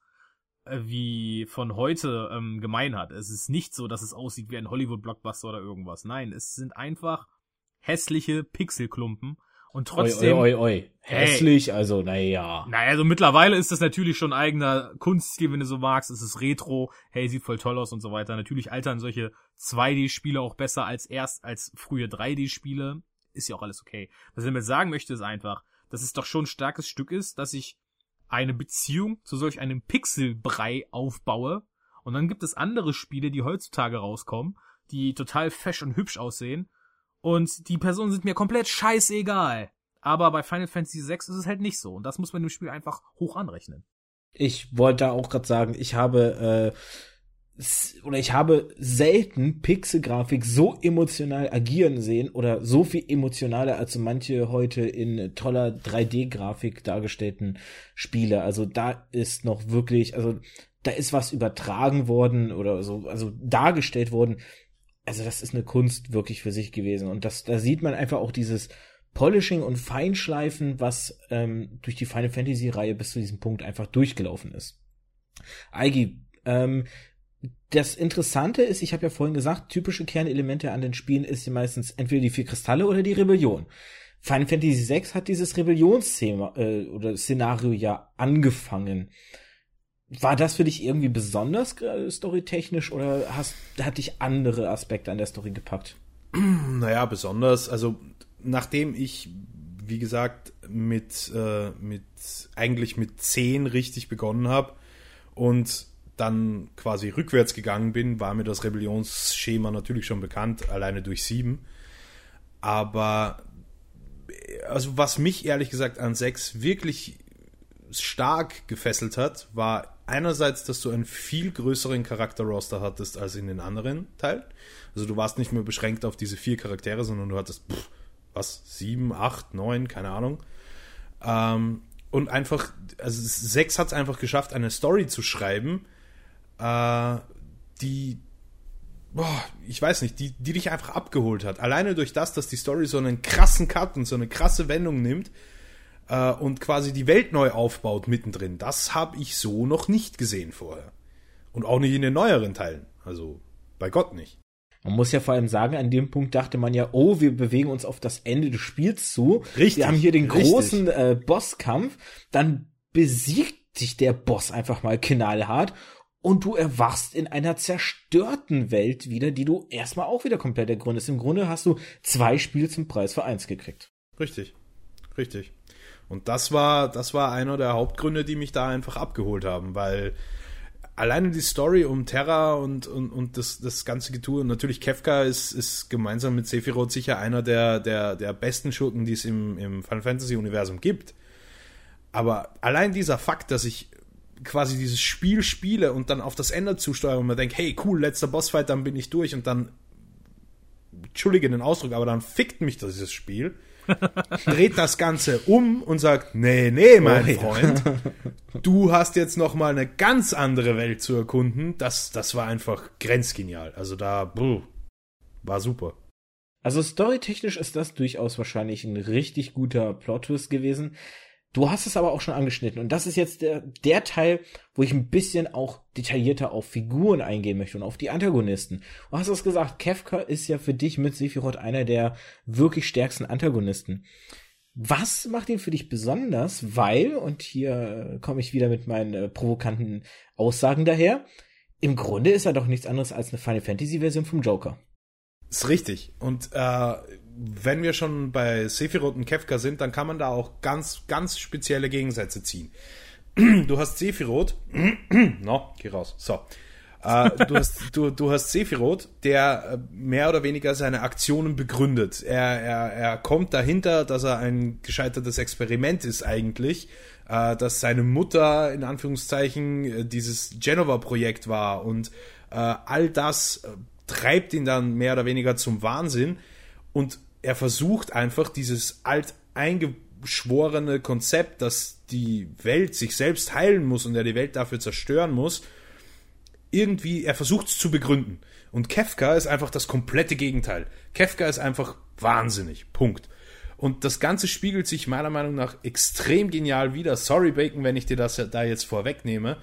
äh, wie von heute ähm, gemein hat. Es ist nicht so, dass es aussieht wie ein Hollywood-Blockbuster oder irgendwas. Nein, es sind einfach hässliche Pixelklumpen, und trotzdem. Oi, oi, oi. Hässlich, hey, also, naja. Naja, also mittlerweile ist das natürlich schon eigener Kunststil, wenn du so magst. Es ist Retro, hey, sieht voll toll aus und so weiter. Natürlich altern solche 2D-Spiele auch besser als erst, als frühe 3D-Spiele. Ist ja auch alles okay. Was ich damit sagen möchte, ist einfach, dass es doch schon ein starkes Stück ist, dass ich eine Beziehung zu solch einem Pixelbrei aufbaue. Und dann gibt es andere Spiele, die heutzutage rauskommen, die total fesch und hübsch aussehen und die Personen sind mir komplett scheißegal. Aber bei Final Fantasy VI ist es halt nicht so. Und das muss man im Spiel einfach hoch anrechnen. Ich wollte da auch gerade sagen, ich habe äh, oder ich habe selten Pixelgrafik so emotional agieren sehen oder so viel emotionaler als so manche heute in toller 3D-Grafik dargestellten Spiele. Also da ist noch wirklich, also da ist was übertragen worden oder so, also dargestellt worden, also das ist eine Kunst wirklich für sich gewesen. Und das, da sieht man einfach auch dieses Polishing und Feinschleifen, was ähm, durch die Final Fantasy Reihe bis zu diesem Punkt einfach durchgelaufen ist. Eigi, ähm, das Interessante ist, ich habe ja vorhin gesagt, typische Kernelemente an den Spielen ist ja meistens entweder die vier Kristalle oder die Rebellion. Final Fantasy VI hat dieses Rebellionsthema äh, oder Szenario ja angefangen. War das für dich irgendwie besonders äh, storytechnisch oder hast, hat dich andere Aspekte an der Story gepackt? Naja, besonders. Also, nachdem ich, wie gesagt, mit, äh, mit eigentlich mit 10 richtig begonnen habe und dann quasi rückwärts gegangen bin, war mir das Rebellionsschema natürlich schon bekannt, alleine durch 7. Aber also was mich ehrlich gesagt an 6 wirklich stark gefesselt hat, war einerseits, dass du einen viel größeren Charakterroster hattest als in den anderen Teilen. Also du warst nicht mehr beschränkt auf diese vier Charaktere, sondern du hattest, pff, was, sieben, acht, neun, keine Ahnung. Ähm, und einfach, also sechs hat es einfach geschafft, eine Story zu schreiben, äh, die, boah, ich weiß nicht, die, die dich einfach abgeholt hat. Alleine durch das, dass die Story so einen krassen Cut und so eine krasse Wendung nimmt, äh, und quasi die Welt neu aufbaut mittendrin. Das habe ich so noch nicht gesehen vorher. Und auch nicht in den neueren Teilen. Also bei Gott nicht. Man muss ja vor allem sagen, an dem Punkt dachte man ja, oh, wir bewegen uns auf das Ende des Spiels zu. Richtig. Wir haben hier den richtig. großen äh, Bosskampf. Dann besiegt sich der Boss einfach mal knallhart und du erwachst in einer zerstörten Welt wieder, die du erstmal auch wieder komplett ergründest. Im Grunde hast du zwei Spiele zum Preis für eins gekriegt. Richtig. Richtig. Und das war, das war einer der Hauptgründe, die mich da einfach abgeholt haben, weil alleine die Story um Terra und, und, und das, das ganze Getue, und natürlich Kefka ist, ist gemeinsam mit Sephiroth sicher einer der, der, der besten Schurken, die es im, im Final Fantasy Universum gibt. Aber allein dieser Fakt, dass ich quasi dieses Spiel spiele und dann auf das Ende zusteuere und mir denke, hey, cool, letzter Bossfight, dann bin ich durch und dann, entschuldige den Ausdruck, aber dann fickt mich dieses Spiel, dreht das Ganze um und sagt, nee, nee, mein Oh, ja. Freund, du hast jetzt noch mal eine ganz andere Welt zu erkunden. Das, das war einfach grenzgenial. Also da, buh, war super. Also storytechnisch ist das durchaus wahrscheinlich ein richtig guter Plot-Twist gewesen. Du hast es aber auch schon angeschnitten und das ist jetzt der, der Teil, wo ich ein bisschen auch detaillierter auf Figuren eingehen möchte und auf die Antagonisten. Du hast es gesagt, Kefka ist ja für dich mit Sephiroth einer der wirklich stärksten Antagonisten. Was macht ihn für dich besonders? Weil, und hier äh, komme ich wieder mit meinen äh, provokanten Aussagen daher, im Grunde ist er doch nichts anderes als eine Final Fantasy Version vom Joker. Ist richtig. Und äh, wenn wir schon bei Sephiroth und Kefka sind, dann kann man da auch ganz, ganz spezielle Gegensätze ziehen. Du hast Sephiroth, no, geh raus, so. Äh, du, hast, du, du hast Sephiroth, der äh, mehr oder weniger seine Aktionen begründet. Er, er, er kommt dahinter, dass er ein gescheitertes Experiment ist eigentlich, äh, dass seine Mutter in Anführungszeichen dieses Genova-Projekt war und all das treibt ihn dann mehr oder weniger zum Wahnsinn und er versucht einfach dieses alt eingeschworene Konzept, dass die Welt sich selbst heilen muss und er die Welt dafür zerstören muss, irgendwie, er versucht es zu begründen. Und Kefka ist einfach das komplette Gegenteil. Kefka ist einfach wahnsinnig. Punkt. Und das Ganze spiegelt sich meiner Meinung nach extrem genial wieder. Sorry, Bacon, wenn ich dir das da jetzt vorwegnehme.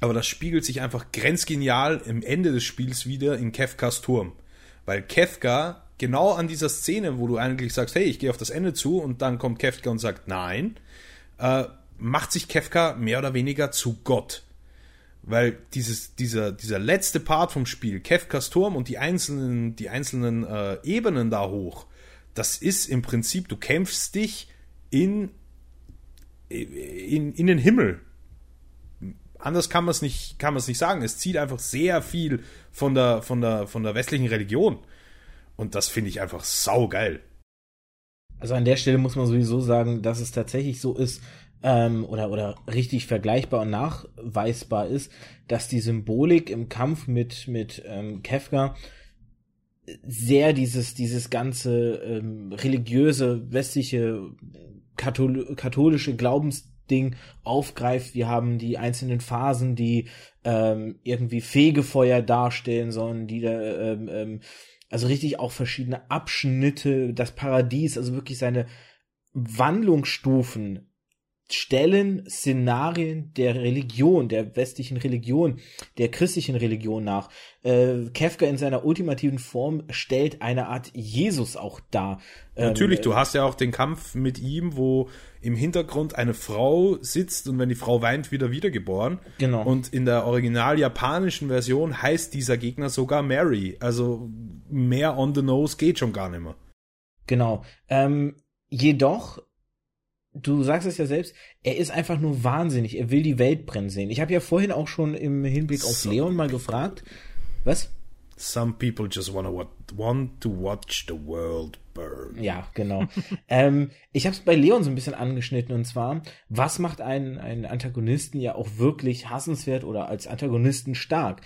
Aber das spiegelt sich einfach grenzgenial im Ende des Spiels wieder in Kefkas Turm. Weil Kefka genau an dieser Szene, wo du eigentlich sagst, hey, ich gehe auf das Ende zu und dann kommt Kefka und sagt nein, äh, macht sich Kefka mehr oder weniger zu Gott. Weil dieses, dieser, dieser letzte Part vom Spiel, Kefkas Turm und die einzelnen, die einzelnen äh, Ebenen da hoch, das ist im Prinzip, du kämpfst dich in, in, in den Himmel. Anders kann man es nicht, nicht sagen. Es zieht einfach sehr viel von der, von der, von der westlichen Religion. Und das finde ich einfach saugeil. Also an der Stelle muss man sowieso sagen, dass es tatsächlich so ist, ähm, oder, oder richtig vergleichbar und nachweisbar ist, dass die Symbolik im Kampf mit, mit ähm, Kefka sehr dieses, dieses ganze ähm, religiöse, westliche, kathol katholische Glaubensding aufgreift. Wir haben die einzelnen Phasen, die ähm, irgendwie Fegefeuer darstellen sollen, die da, ähm, ähm, also richtig auch verschiedene Abschnitte, das Paradies, also wirklich seine Wandlungsstufen stellen Szenarien der Religion, der westlichen Religion, der christlichen Religion nach. Äh, Kefka in seiner ultimativen Form stellt eine Art Jesus auch dar. Ähm, Natürlich, du hast ja auch den Kampf mit ihm, wo im Hintergrund eine Frau sitzt und wenn die Frau weint, wieder wiedergeboren. Genau. Und in der original japanischen Version heißt dieser Gegner sogar Mary. Also mehr on the nose geht schon gar nicht mehr. Genau. Ähm, jedoch, du sagst es ja selbst, er ist einfach nur wahnsinnig. Er will die Welt brennen sehen. Ich habe ja vorhin auch schon im Hinblick auf. Leon mal gefragt. Was? Some people just wanna wa want to watch the world burn. Ja, genau. ähm, ich habe es bei Leon so ein bisschen angeschnitten und zwar, was macht einen, einen Antagonisten ja auch wirklich hassenswert oder als Antagonisten stark?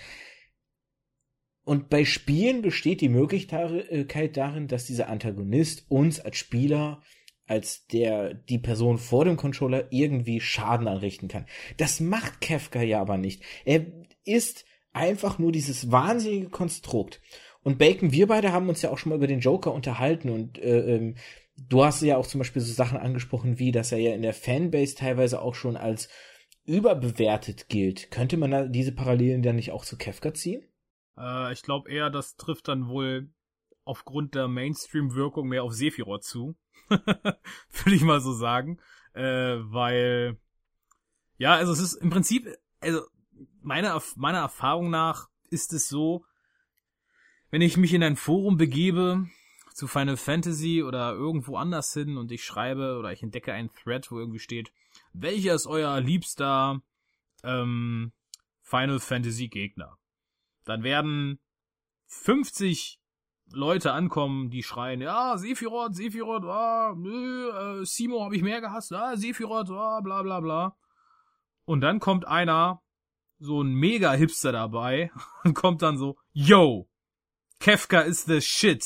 Und bei Spielen besteht die Möglichkeit darin, dass dieser Antagonist uns als Spieler, als der, die Person vor dem Controller irgendwie Schaden anrichten kann. Das macht Kefka ja aber nicht. Er ist einfach nur dieses wahnsinnige Konstrukt. Und Bacon, wir beide haben uns ja auch schon mal über den Joker unterhalten und äh, ähm, du hast ja auch zum Beispiel so Sachen angesprochen, wie dass er ja in der Fanbase teilweise auch schon als überbewertet gilt. Könnte man diese Parallelen dann nicht auch zu Kefka ziehen? Äh, ich glaube eher, das trifft dann wohl aufgrund der Mainstream-Wirkung mehr auf Sephiroth zu. Würde ich mal so sagen. Äh, weil, ja, also es ist im Prinzip, also meiner, meiner Erfahrung nach ist es so, wenn ich mich in ein Forum begebe, zu Final Fantasy oder irgendwo anders hin und ich schreibe oder ich entdecke einen Thread, wo irgendwie steht, welcher ist euer liebster ähm, Final Fantasy Gegner? Dann werden 50 Leute ankommen, die schreien, ja, Sephiroth, Sephiroth, ah, nö, äh, Simo habe ich mehr gehasst, ah, Sephiroth, ah, bla bla bla. Und dann kommt einer, so ein Mega-Hipster dabei, und kommt dann so, yo, Kefka is the shit,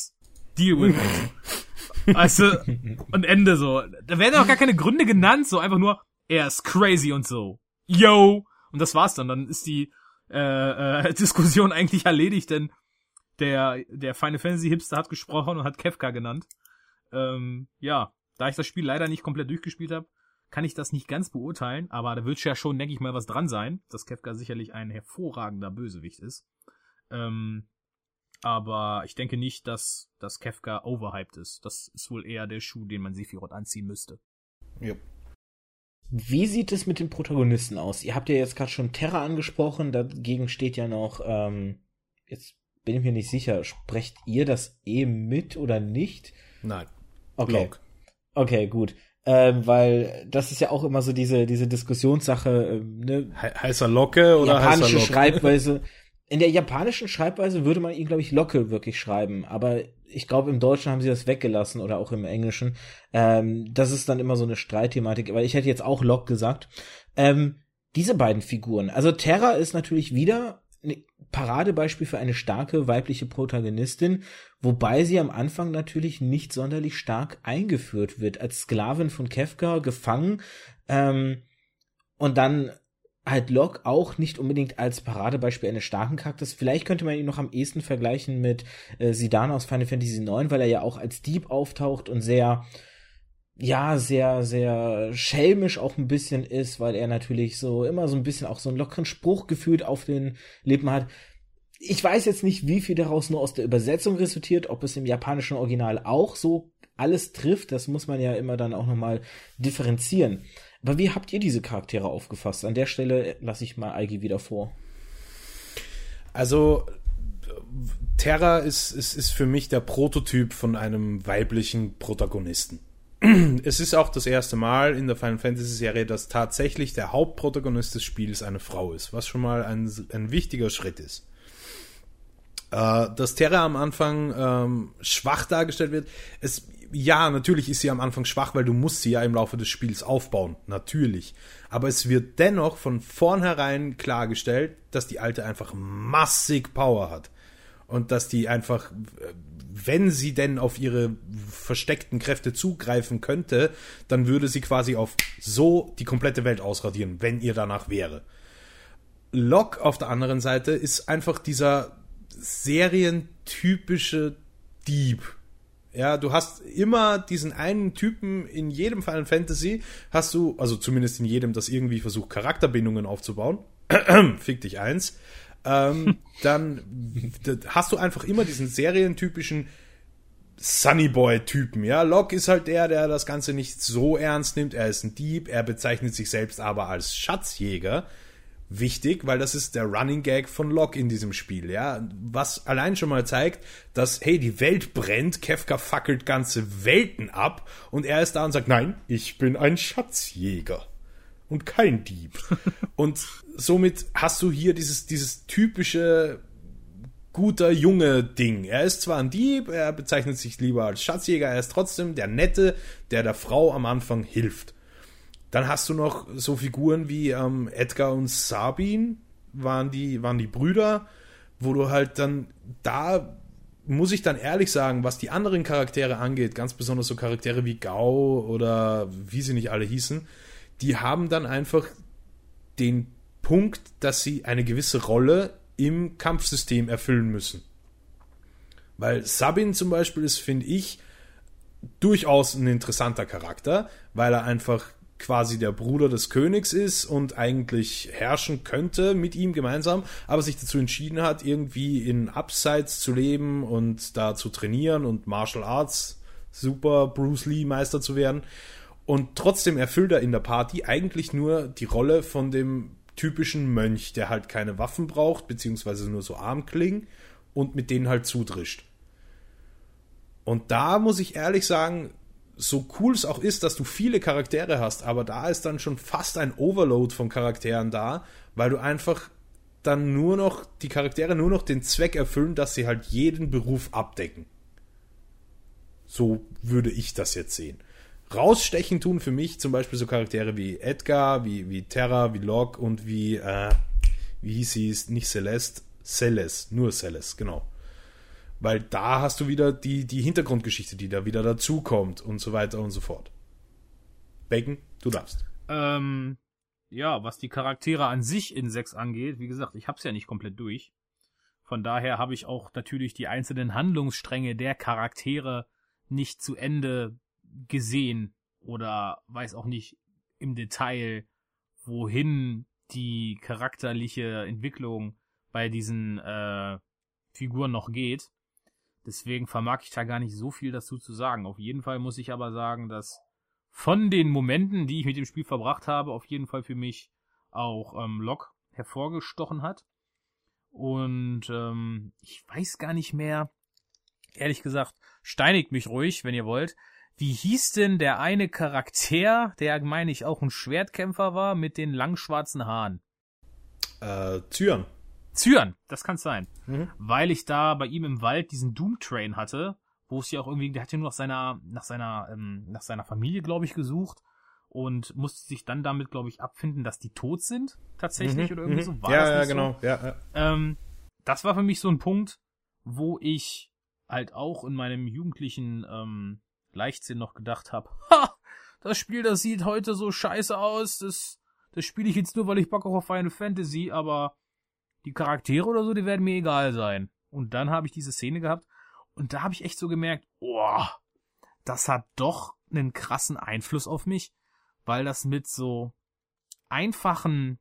deal with it. also, und Ende so. Da werden auch gar keine Gründe genannt, so einfach nur, er ist crazy und so. Yo! Und das war's dann. Dann ist die äh, äh, Diskussion eigentlich erledigt, denn der, der Final Fantasy Hipster hat gesprochen und hat Kefka genannt. Ähm, ja, da ich das Spiel leider nicht komplett durchgespielt habe, kann ich das nicht ganz beurteilen, aber da wird ja schon, denke ich mal, was dran sein, dass Kefka sicherlich ein hervorragender Bösewicht ist. Ähm, aber ich denke nicht, dass, dass Kefka overhyped ist. Das ist wohl eher der Schuh, den man Sephiroth anziehen müsste. Ja. Wie sieht es mit den Protagonisten aus? Ihr habt ja jetzt gerade schon Terra angesprochen, dagegen steht ja noch, ähm, jetzt bin ich mir nicht sicher, sprecht ihr das eh mit oder nicht? Nein. Okay. Blog. Okay, gut. Ähm, weil das ist ja auch immer so diese, diese Diskussionssache, ähm, ne? He heißer Locke oder japanische heißer Locke? Schreibweise. In der japanischen Schreibweise würde man ihn, glaube ich, Locke wirklich schreiben, aber ich glaube, im Deutschen haben sie das weggelassen oder auch im Englischen. Ähm, das ist dann immer so eine Streitthematik, weil ich hätte jetzt auch Lock gesagt. Ähm, diese beiden Figuren. Also Terra ist natürlich wieder ein Paradebeispiel für eine starke weibliche Protagonistin, wobei sie am Anfang natürlich nicht sonderlich stark eingeführt wird. Als Sklavin von Kefka gefangen ähm, und dann halt Locke auch nicht unbedingt als Paradebeispiel eines starken Charakters. Vielleicht könnte man ihn noch am ehesten vergleichen mit äh, Sidan aus Final Fantasy IX, weil er ja auch als Dieb auftaucht und sehr, ja, sehr, sehr schelmisch auch ein bisschen ist, weil er natürlich so immer so ein bisschen auch so einen lockeren Spruch gefühlt auf den Lippen hat. Ich weiß jetzt nicht, wie viel daraus nur aus der Übersetzung resultiert, ob es im japanischen Original auch so alles trifft. Das muss man ja immer dann auch nochmal differenzieren. Aber wie habt ihr diese Charaktere aufgefasst? An der Stelle lasse ich mal Eigi wieder vor. Also Terra ist, ist, ist für mich der Prototyp von einem weiblichen Protagonisten. Es ist auch das erste Mal in der Final Fantasy Serie, dass tatsächlich der Hauptprotagonist des Spiels eine Frau ist, was schon mal ein, ein wichtiger Schritt ist. Äh, dass Terra am Anfang ähm, schwach dargestellt wird, es ja, natürlich ist sie am Anfang schwach, weil du musst sie ja im Laufe des Spiels aufbauen. Natürlich. Aber es wird dennoch von vornherein klargestellt, dass die Alte einfach massig Power hat. Und dass die einfach, wenn sie denn auf ihre versteckten Kräfte zugreifen könnte, dann würde sie quasi auf so die komplette Welt ausradieren, wenn ihr danach wäre. Locke auf der anderen Seite ist einfach dieser serientypische Dieb ja, du hast immer diesen einen Typen in jedem Final Fantasy, hast du, also zumindest in jedem, das irgendwie versucht, Charakterbindungen aufzubauen. Fick dich eins. Ähm, dann hast du einfach immer diesen serientypischen Sunnyboy-Typen. Ja, Locke ist halt der, der das Ganze nicht so ernst nimmt. Er ist ein Dieb, er bezeichnet sich selbst aber als Schatzjäger wichtig, weil das ist der Running Gag von Locke in diesem Spiel, ja. Was allein schon mal zeigt, dass, hey, die Welt brennt, Kefka fackelt ganze Welten ab und er ist da und sagt, nein, ich bin ein Schatzjäger und kein Dieb. und somit hast du hier dieses, dieses typische guter junge Ding. Er ist zwar ein Dieb, er bezeichnet sich lieber als Schatzjäger, er ist trotzdem der Nette, der der Frau am Anfang hilft. Dann hast du noch so Figuren wie ähm, Edgar und Sabine, waren die, waren die Brüder, wo du halt dann da muss ich dann ehrlich sagen, was die anderen Charaktere angeht, ganz besonders so Charaktere wie Gau oder wie sie nicht alle hießen, die haben dann einfach den Punkt, dass sie eine gewisse Rolle im Kampfsystem erfüllen müssen. Weil Sabin zum Beispiel ist, finde ich, durchaus ein interessanter Charakter, weil er einfach quasi der Bruder des Königs ist und eigentlich herrschen könnte mit ihm gemeinsam, aber sich dazu entschieden hat, irgendwie in Upsides zu leben und da zu trainieren und Martial Arts super Bruce Lee Meister zu werden. Und trotzdem erfüllt er in der Party eigentlich nur die Rolle von dem typischen Mönch, der halt keine Waffen braucht, beziehungsweise nur so Armklingen und mit denen halt zudrischt. Und da muss ich ehrlich sagen, so cool es auch ist, dass du viele Charaktere hast, aber da ist dann schon fast ein Overload von Charakteren da, weil du einfach dann nur noch, die Charaktere nur noch den Zweck erfüllen, dass sie halt jeden Beruf abdecken. So würde ich das jetzt sehen. Rausstechen tun für mich zum Beispiel so Charaktere wie Edgar, wie, wie Terra, wie Locke und wie, äh, wie hieß sie, nicht Celeste, Celeste, nur Celeste, genau. Weil da hast du wieder die, die Hintergrundgeschichte, die da wieder dazukommt und so weiter und so fort. Bacon, du darfst. Ähm, ja, was die Charaktere an sich in 6 angeht, wie gesagt, ich hab's ja nicht komplett durch. Von daher habe ich auch natürlich die einzelnen Handlungsstränge der Charaktere nicht zu Ende gesehen oder weiß auch nicht im Detail, wohin die charakterliche Entwicklung bei diesen äh, Figuren noch geht. Deswegen vermag ich da gar nicht so viel dazu zu sagen. Auf jeden Fall muss ich aber sagen, dass von den Momenten, die ich mit dem Spiel verbracht habe, auf jeden Fall für mich auch ähm, Locke hervorgestochen hat. Und ähm, ich weiß gar nicht mehr, ehrlich gesagt, steinigt mich ruhig, wenn ihr wollt. Wie hieß denn der eine Charakter, der meine ich auch ein Schwertkämpfer war, mit den lang schwarzen Haaren? Äh, Zyan. Zyan, das kann sein. Mhm. Weil ich da bei ihm im Wald diesen Doom Train hatte, wo es ja auch irgendwie, der hat ja nur nach seiner, nach seiner, ähm, nach seiner Familie, glaube ich, gesucht und musste sich dann damit, glaube ich, abfinden, dass die tot sind, tatsächlich, mhm. oder irgendwie mhm. so. War ja, ja, genau. So? Ja, ja. Ähm, das war für mich so ein Punkt, wo ich halt auch in meinem jugendlichen ähm, Leichtsinn noch gedacht habe, ha, das Spiel, das sieht heute so scheiße aus, das, das spiele ich jetzt nur, weil ich Bock auf Final Fantasy, aber die Charaktere oder so, die werden mir egal sein. Und dann habe ich diese Szene gehabt und da habe ich echt so gemerkt, oh, das hat doch einen krassen Einfluss auf mich, weil das mit so einfachen,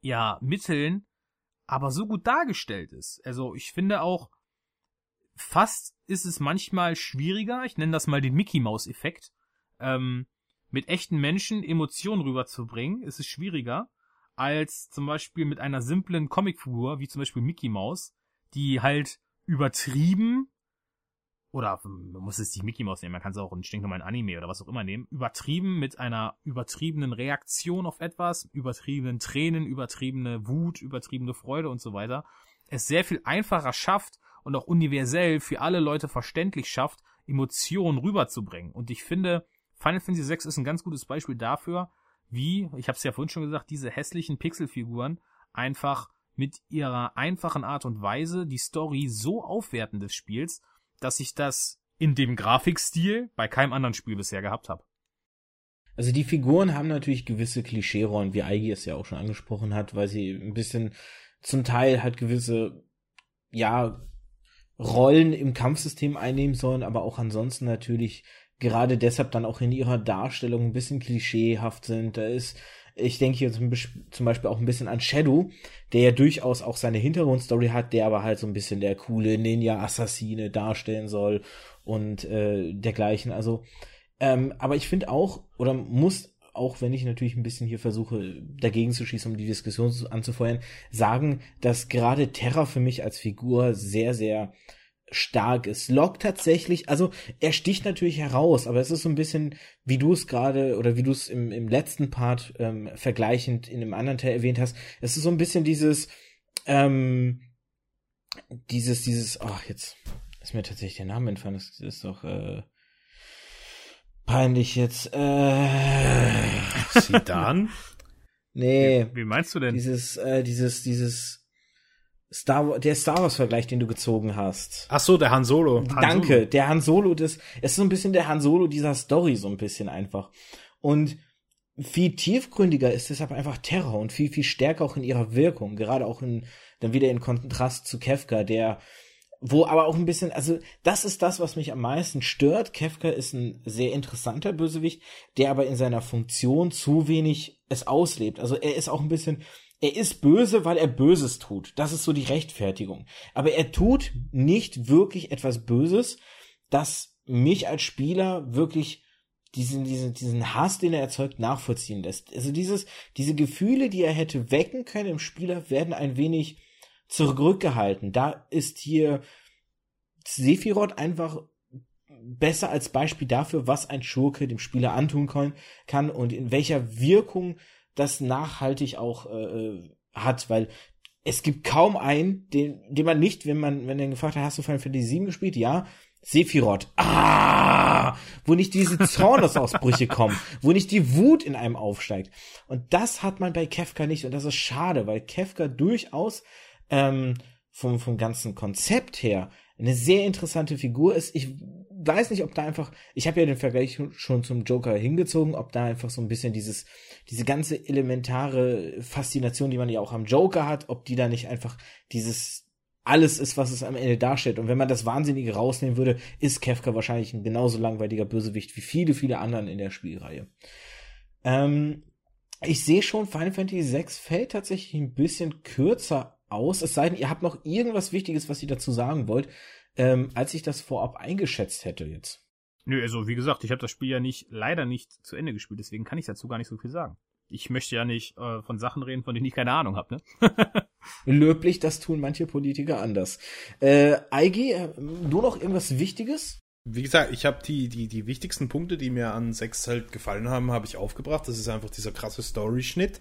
ja, Mitteln aber so gut dargestellt ist. Also ich finde auch, fast ist es manchmal schwieriger, ich nenne das mal den Mickey Mouse Effekt, ähm, mit echten Menschen Emotionen rüberzubringen, ist es schwieriger, als zum Beispiel mit einer simplen Comicfigur, wie zum Beispiel Mickey Mouse, die halt übertrieben, oder man muss es nicht Mickey Mouse nehmen, man kann es auch einen stinknormalen Anime oder was auch immer nehmen, übertrieben mit einer übertriebenen Reaktion auf etwas, übertriebenen Tränen, übertriebene Wut, übertriebene Freude und so weiter, es sehr viel einfacher schafft und auch universell für alle Leute verständlich schafft, Emotionen rüberzubringen. Und ich finde, Final Fantasy VI ist ein ganz gutes Beispiel dafür, wie, ich habe es ja vorhin schon gesagt, diese hässlichen Pixelfiguren einfach mit ihrer einfachen Art und Weise die Story so aufwerten des Spiels, dass ich das in dem Grafikstil bei keinem anderen Spiel bisher gehabt habe. Also die Figuren haben natürlich gewisse Klischeerollen, wie Eigi es ja auch schon angesprochen hat, weil sie ein bisschen zum Teil halt gewisse, ja, Rollen im Kampfsystem einnehmen sollen, aber auch ansonsten natürlich gerade deshalb dann auch in ihrer Darstellung ein bisschen klischeehaft sind. Da ist, ich denke hier zum, Beispiel auch ein bisschen an Shadow, der ja durchaus auch seine Hintergrundstory hat, der aber halt so ein bisschen der coole Ninja-Assassine darstellen soll und äh, dergleichen. Also, ähm, aber ich finde auch, oder muss auch wenn ich natürlich ein bisschen hier versuche, dagegen zu schießen, um die Diskussion anzufeuern, sagen, dass gerade Terra für mich als Figur sehr, sehr stark ist. Locke tatsächlich, also er sticht natürlich heraus, aber es ist so ein bisschen, wie du es gerade oder wie du es im, im letzten Part ähm, vergleichend in einem anderen Teil erwähnt hast, es ist so ein bisschen dieses, ähm, dieses, dieses, ach, jetzt ist mir tatsächlich der Name entfallen, das ist doch, äh, peinlich jetzt, äh. Sidan? nee. Wie, wie meinst du denn? Dieses, äh, dieses, dieses, Star der Star Wars Vergleich, den du gezogen hast. Ach so, der Han Solo. Han Danke, Solo. der Han Solo das es ist so ein bisschen der Han Solo dieser Story so ein bisschen einfach. Und viel tiefgründiger ist deshalb einfach Terror und viel viel stärker auch in ihrer Wirkung, gerade auch in dann wieder in Kontrast zu Kefka, der wo aber auch ein bisschen, also das ist das, was mich am meisten stört. Kefka ist ein sehr interessanter Bösewicht, der aber in seiner Funktion zu wenig es auslebt. Also er ist auch ein bisschen, er ist böse, weil er Böses tut. Das ist so die Rechtfertigung. Aber er tut nicht wirklich etwas Böses, das mich als Spieler wirklich diesen, diesen, diesen Hass, den er erzeugt, nachvollziehen lässt. Also dieses, diese Gefühle, die er hätte wecken können im Spieler, werden ein wenig zurückgehalten. Da ist hier Sephiroth einfach besser als Beispiel dafür, was ein Schurke dem Spieler antun kann und in welcher Wirkung das nachhaltig auch äh, äh, hat, weil es gibt kaum einen, den, den man nicht, wenn man, wenn er gefragt hat, hast du Final Fantasy 7 gespielt? Ja. Sephiroth. Ah! Wo nicht diese Zornesausbrüche kommen, wo nicht die Wut in einem aufsteigt. Und das hat man bei Kefka nicht und das ist schade, weil Kefka durchaus ähm, vom, vom ganzen Konzept her eine sehr interessante Figur ist. Ich weiß nicht, ob da einfach, ich habe ja den Vergleich schon zum Joker hingezogen, ob da einfach so ein bisschen dieses, diese ganze elementare Faszination, die man ja auch am Joker hat, ob die da nicht einfach dieses alles ist, was es am Ende darstellt. Und wenn man das Wahnsinnige rausnehmen würde, ist Kefka wahrscheinlich ein genauso langweiliger Bösewicht wie viele, viele anderen in der Spielreihe. Ähm, ich sehe schon, Final Fantasy VI fällt tatsächlich ein bisschen kürzer aus, es sei denn, ihr habt noch irgendwas Wichtiges, was ihr dazu sagen wollt, ähm, als ich das vorab eingeschätzt hätte jetzt. Nö, also wie gesagt, ich habe das Spiel ja nicht, leider nicht zu Ende gespielt, deswegen kann ich dazu gar nicht so viel sagen. Ich möchte ja nicht äh, von Sachen reden, von denen ich keine Ahnung habe, ne? Löblich, das tun manche Politiker anders. Äh, Eigi, äh, nur noch irgendwas Wichtiges? Wie gesagt, ich habe die, die, die wichtigsten Punkte, die mir an 6 halt gefallen haben, habe ich aufgebracht. Das ist einfach dieser krasse Story-Schnitt,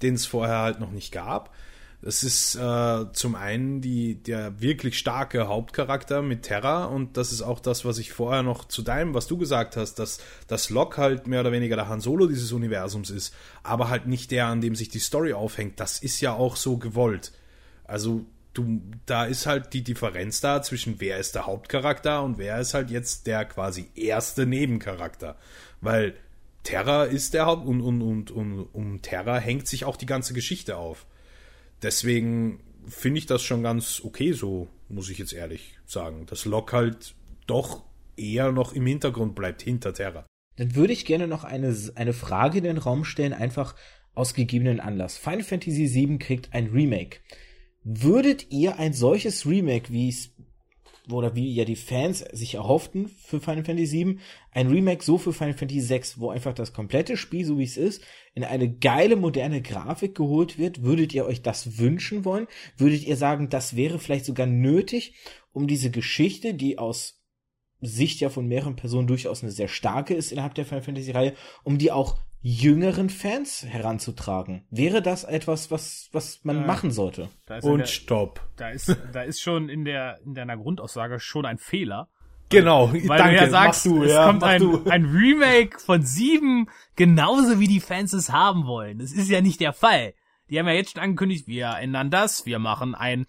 den es vorher halt noch nicht gab. Das ist äh, zum einen die, der wirklich starke Hauptcharakter mit Terra und das ist auch das, was ich vorher noch zu deinem, was du gesagt hast, dass das Locke halt mehr oder weniger der Han Solo dieses Universums ist, aber halt nicht der, an dem sich die Story aufhängt. Das ist ja auch so gewollt. Also du, da ist halt die Differenz da zwischen wer ist der Hauptcharakter und wer ist halt jetzt der quasi erste Nebencharakter. Weil Terra ist der Haupt und, und, und, und um Terra hängt sich auch die ganze Geschichte auf deswegen finde ich das schon ganz okay so, muss ich jetzt ehrlich sagen. Dass Locke halt doch eher noch im Hintergrund bleibt, hinter Terra. Dann würde ich gerne noch eine, eine Frage in den Raum stellen, einfach aus gegebenen Anlass. Final Fantasy VII kriegt ein Remake. Würdet ihr ein solches Remake, wie es oder wie ja die Fans sich erhofften für Final Fantasy VII, ein Remake so für Final Fantasy VI, wo einfach das komplette Spiel, so wie es ist, in eine geile moderne Grafik geholt wird. Würdet ihr euch das wünschen wollen? Würdet ihr sagen, das wäre vielleicht sogar nötig, um diese Geschichte, die aus Sicht ja von mehreren Personen durchaus eine sehr starke ist innerhalb der Final Fantasy Reihe, um die auch jüngeren Fans heranzutragen. Wäre das etwas, was, was man äh, machen sollte? Und der, stopp. Da ist, da ist schon in der, in deiner Grundaussage schon ein Fehler. Genau, weil danke, du ja sagst, du, es ja, kommt ein, ein Remake von sieben, genauso wie die Fans es haben wollen. Das ist ja nicht der Fall. Die haben ja jetzt schon angekündigt, wir ändern das, wir machen ein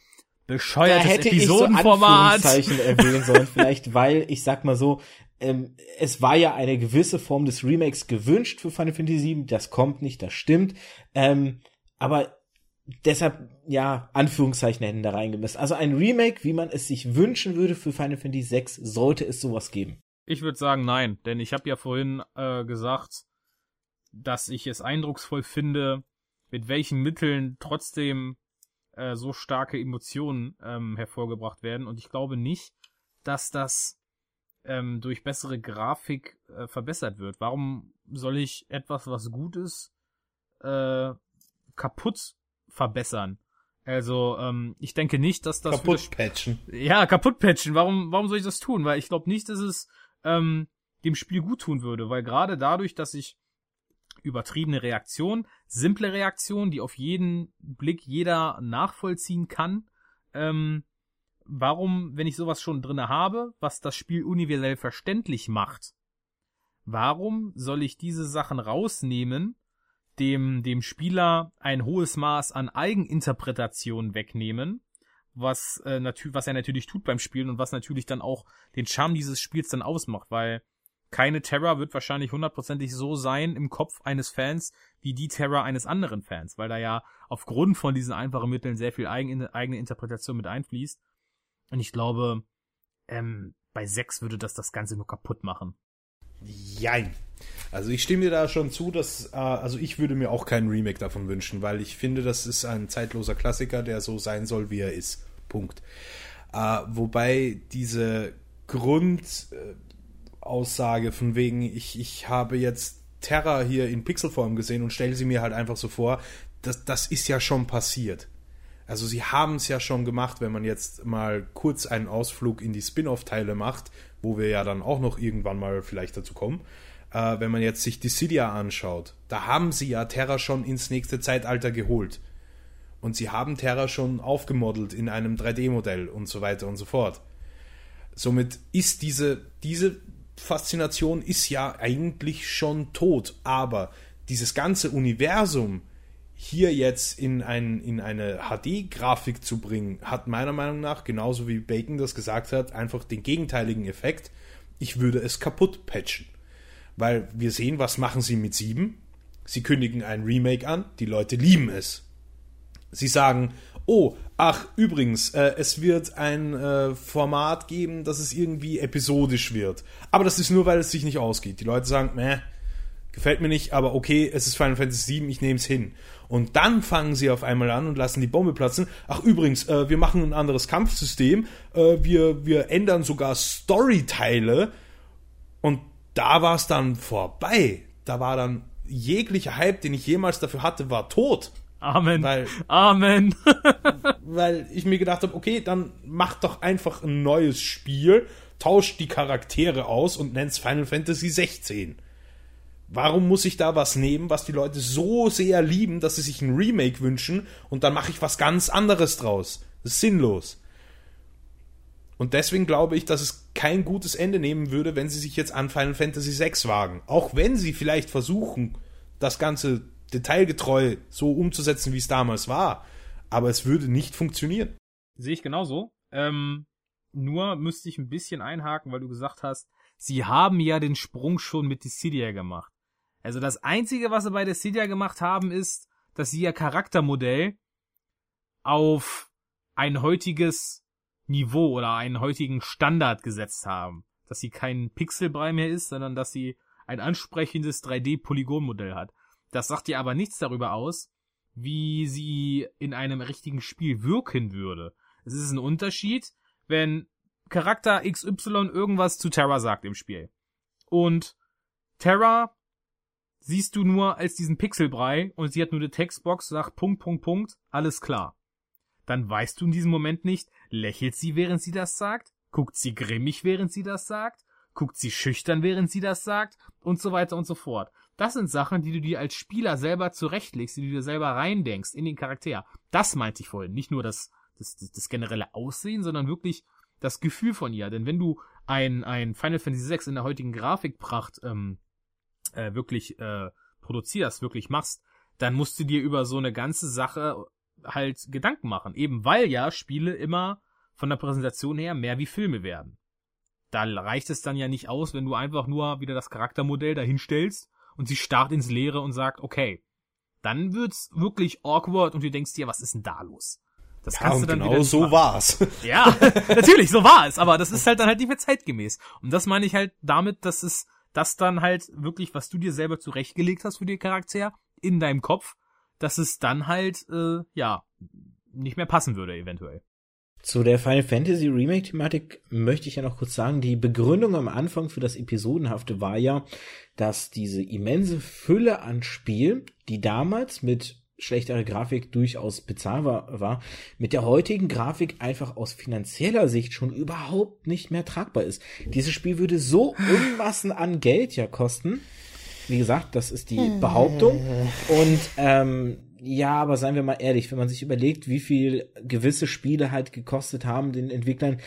bescheuertes da hätte Episodenformat. Ich so erwähnen sollen, vielleicht, weil, ich sag mal so, ähm, es war ja eine gewisse Form des Remakes gewünscht für Final Fantasy VII, das kommt nicht, das stimmt. Ähm, aber deshalb, ja, Anführungszeichen hätten da reingemessen. Also ein Remake, wie man es sich wünschen würde für Final Fantasy VI, sollte es sowas geben. Ich würde sagen nein, denn ich habe ja vorhin äh, gesagt, dass ich es eindrucksvoll finde, mit welchen Mitteln trotzdem äh, so starke Emotionen ähm, hervorgebracht werden. Und ich glaube nicht, dass das ähm, durch bessere Grafik äh, verbessert wird. Warum soll ich etwas, was gut ist, äh, kaputt verbessern? Also, ähm, ich denke nicht, dass das. Kaputt patchen. Ja, kaputt patchen. Warum, warum soll ich das tun? Weil ich glaube nicht, dass es ähm, dem Spiel gut tun würde. Weil gerade dadurch, dass ich übertriebene Reaktion, simple Reaktion, die auf jeden Blick jeder nachvollziehen kann, ähm, warum, wenn ich sowas schon drinne habe, was das Spiel universell verständlich macht, warum soll ich diese Sachen rausnehmen, dem, dem Spieler ein hohes Maß an Eigeninterpretation wegnehmen, was, äh, natür was er natürlich tut beim Spielen und was natürlich dann auch den Charme dieses Spiels dann ausmacht, weil keine Terra wird wahrscheinlich hundertprozentig so sein im Kopf eines Fans wie die Terra eines anderen Fans, weil da ja aufgrund von diesen einfachen Mitteln sehr viel eigene, eigene Interpretation mit einfließt. Und ich glaube, ähm, bei 6 würde das das Ganze nur kaputt machen. Jein. Also ich stimme dir da schon zu, dass, äh, also ich würde mir auch keinen Remake davon wünschen, weil ich finde, das ist ein zeitloser Klassiker, der so sein soll, wie er ist. Punkt. Äh, wobei diese Grundaussage von wegen, ich, ich habe jetzt Terra hier in Pixelform gesehen und stelle sie mir halt einfach so vor, das, das ist ja schon passiert. Also sie haben es ja schon gemacht, wenn man jetzt mal kurz einen Ausflug in die Spin-off-Teile macht, wo wir ja dann auch noch irgendwann mal vielleicht dazu kommen. Äh, wenn man jetzt sich Dissidia anschaut, da haben sie ja Terra schon ins nächste Zeitalter geholt. Und sie haben Terra schon aufgemodelt in einem 3D-Modell und so weiter und so fort. Somit ist diese, diese Faszination ist ja eigentlich schon tot, aber dieses ganze Universum hier jetzt in, ein, in eine HD-Grafik zu bringen, hat meiner Meinung nach, genauso wie Bacon das gesagt hat, einfach den gegenteiligen Effekt. Ich würde es kaputt patchen. Weil wir sehen, was machen sie mit 7? Sie kündigen ein Remake an, die Leute lieben es. Sie sagen, oh, ach, übrigens, äh, es wird ein äh, Format geben, dass es irgendwie episodisch wird. Aber das ist nur, weil es sich nicht ausgeht. Die Leute sagen, meh, gefällt mir nicht, aber okay, es ist Final Fantasy VII, ich nehme es hin. Und dann fangen sie auf einmal an und lassen die Bombe platzen. Ach übrigens, äh, wir machen ein anderes Kampfsystem, äh, wir, wir ändern sogar Storyteile und da war es dann vorbei. Da war dann jeglicher Hype, den ich jemals dafür hatte, war tot. Amen. Weil, Amen. weil ich mir gedacht habe, okay, dann mach doch einfach ein neues Spiel, tauscht die Charaktere aus und nennt's Final Fantasy 16. Warum muss ich da was nehmen, was die Leute so sehr lieben, dass sie sich ein Remake wünschen und dann mache ich was ganz anderes draus? Das ist sinnlos. Und deswegen glaube ich, dass es kein gutes Ende nehmen würde, wenn sie sich jetzt an Final Fantasy VI wagen. Auch wenn sie vielleicht versuchen, das Ganze detailgetreu so umzusetzen, wie es damals war. Aber es würde nicht funktionieren. Sehe ich genauso. Ähm, nur müsste ich ein bisschen einhaken, weil du gesagt hast, sie haben ja den Sprung schon mit Dissidia gemacht. Also das Einzige, was sie bei Dissidia gemacht haben, ist, dass sie ihr Charaktermodell auf ein heutiges Niveau oder einen heutigen Standard gesetzt haben. Dass sie kein Pixelbrei mehr ist, sondern dass sie ein ansprechendes 3D-Polygonmodell hat. Das sagt dir aber nichts darüber aus, wie sie in einem richtigen Spiel wirken würde. Es ist ein Unterschied, wenn Charakter XY irgendwas zu Terra sagt im Spiel. Und Terra siehst du nur als diesen Pixelbrei und sie hat nur eine Textbox, sagt Punkt, Punkt, Punkt, alles klar. Dann weißt du in diesem Moment nicht, lächelt sie, während sie das sagt? Guckt sie grimmig, während sie das sagt? Guckt sie schüchtern, während sie das sagt? Und so weiter und so fort. Das sind Sachen, die du dir als Spieler selber zurechtlegst, die du dir selber reindenkst in den Charakter. Das meinte ich vorhin. Nicht nur das, das, das, das generelle Aussehen, sondern wirklich das Gefühl von ihr. Denn wenn du ein, ein Final Fantasy VI in der heutigen Grafikpracht ähm, äh, wirklich äh, produzierst, wirklich machst, dann musst du dir über so eine ganze Sache halt Gedanken machen. Eben weil ja Spiele immer von der Präsentation her mehr wie Filme werden. Da reicht es dann ja nicht aus, wenn du einfach nur wieder das Charaktermodell dahinstellst und sie starrt ins Leere und sagt, okay, dann wird's wirklich awkward und du denkst dir, was ist denn da los? Das kannst ja, du dann genau so machen. war's. Ja, natürlich, so war es, aber das ist halt dann halt nicht mehr zeitgemäß. Und das meine ich halt damit, dass es das dann halt wirklich, was du dir selber zurechtgelegt hast für den Charakter in deinem Kopf, dass es dann halt, äh, ja, nicht mehr passen würde, eventuell. Zu der Final Fantasy Remake Thematik möchte ich ja noch kurz sagen, die Begründung am Anfang für das Episodenhafte war ja, dass diese immense Fülle an Spiel, die damals mit schlechterer Grafik durchaus bezahlbar war, mit der heutigen Grafik einfach aus finanzieller Sicht schon überhaupt nicht mehr tragbar ist. Dieses Spiel würde so Unmassen an Geld ja kosten. Wie gesagt, das ist die Behauptung. Und ähm, ja, aber seien wir mal ehrlich, wenn man sich überlegt, wie viel gewisse Spiele halt gekostet haben, den Entwicklern,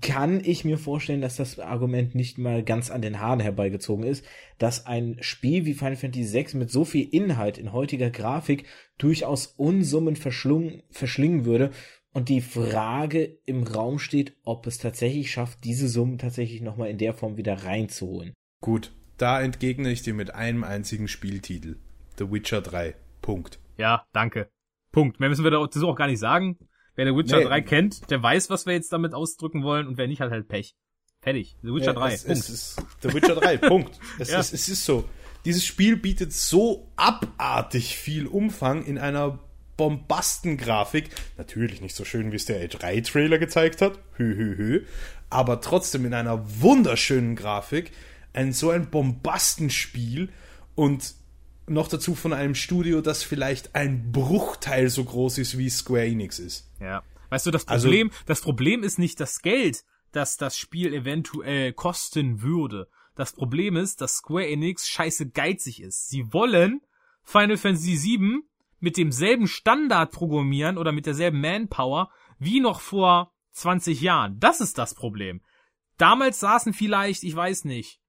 kann ich mir vorstellen, dass das Argument nicht mal ganz an den Haaren herbeigezogen ist, dass ein Spiel wie Final Fantasy VI mit so viel Inhalt in heutiger Grafik durchaus Unsummen verschlingen würde und die Frage im Raum steht, ob es tatsächlich schafft, diese Summen tatsächlich nochmal in der Form wieder reinzuholen. Gut, da entgegne ich dir mit einem einzigen Spieltitel. The Witcher 3. Punkt. Ja, danke. Punkt. Mehr müssen wir dazu auch gar nicht sagen. Wer The Witcher nee. 3 kennt, der weiß, was wir jetzt damit ausdrücken wollen und wer nicht, hat halt Pech. Fertig. The Witcher ja, 3. Es, Punkt. Es ist The Witcher 3. Punkt. Es, ja. ist, es ist so. Dieses Spiel bietet so abartig viel Umfang in einer Bombastengrafik. Natürlich nicht so schön, wie es der E3-Trailer gezeigt hat. Hü, hü, hü. Aber trotzdem in einer wunderschönen Grafik. Ein so ein Bombastenspiel und noch dazu von einem Studio, das vielleicht ein Bruchteil so groß ist, wie Square Enix ist. Ja. Weißt du, das also Problem, also, das Problem ist nicht das Geld, das das Spiel eventuell kosten würde. Das Problem ist, dass Square Enix scheiße geizig ist. Sie wollen Final Fantasy VII mit demselben Standard programmieren oder mit derselben Manpower wie noch vor 20 Jahren. Das ist das Problem. Damals saßen vielleicht, ich weiß nicht,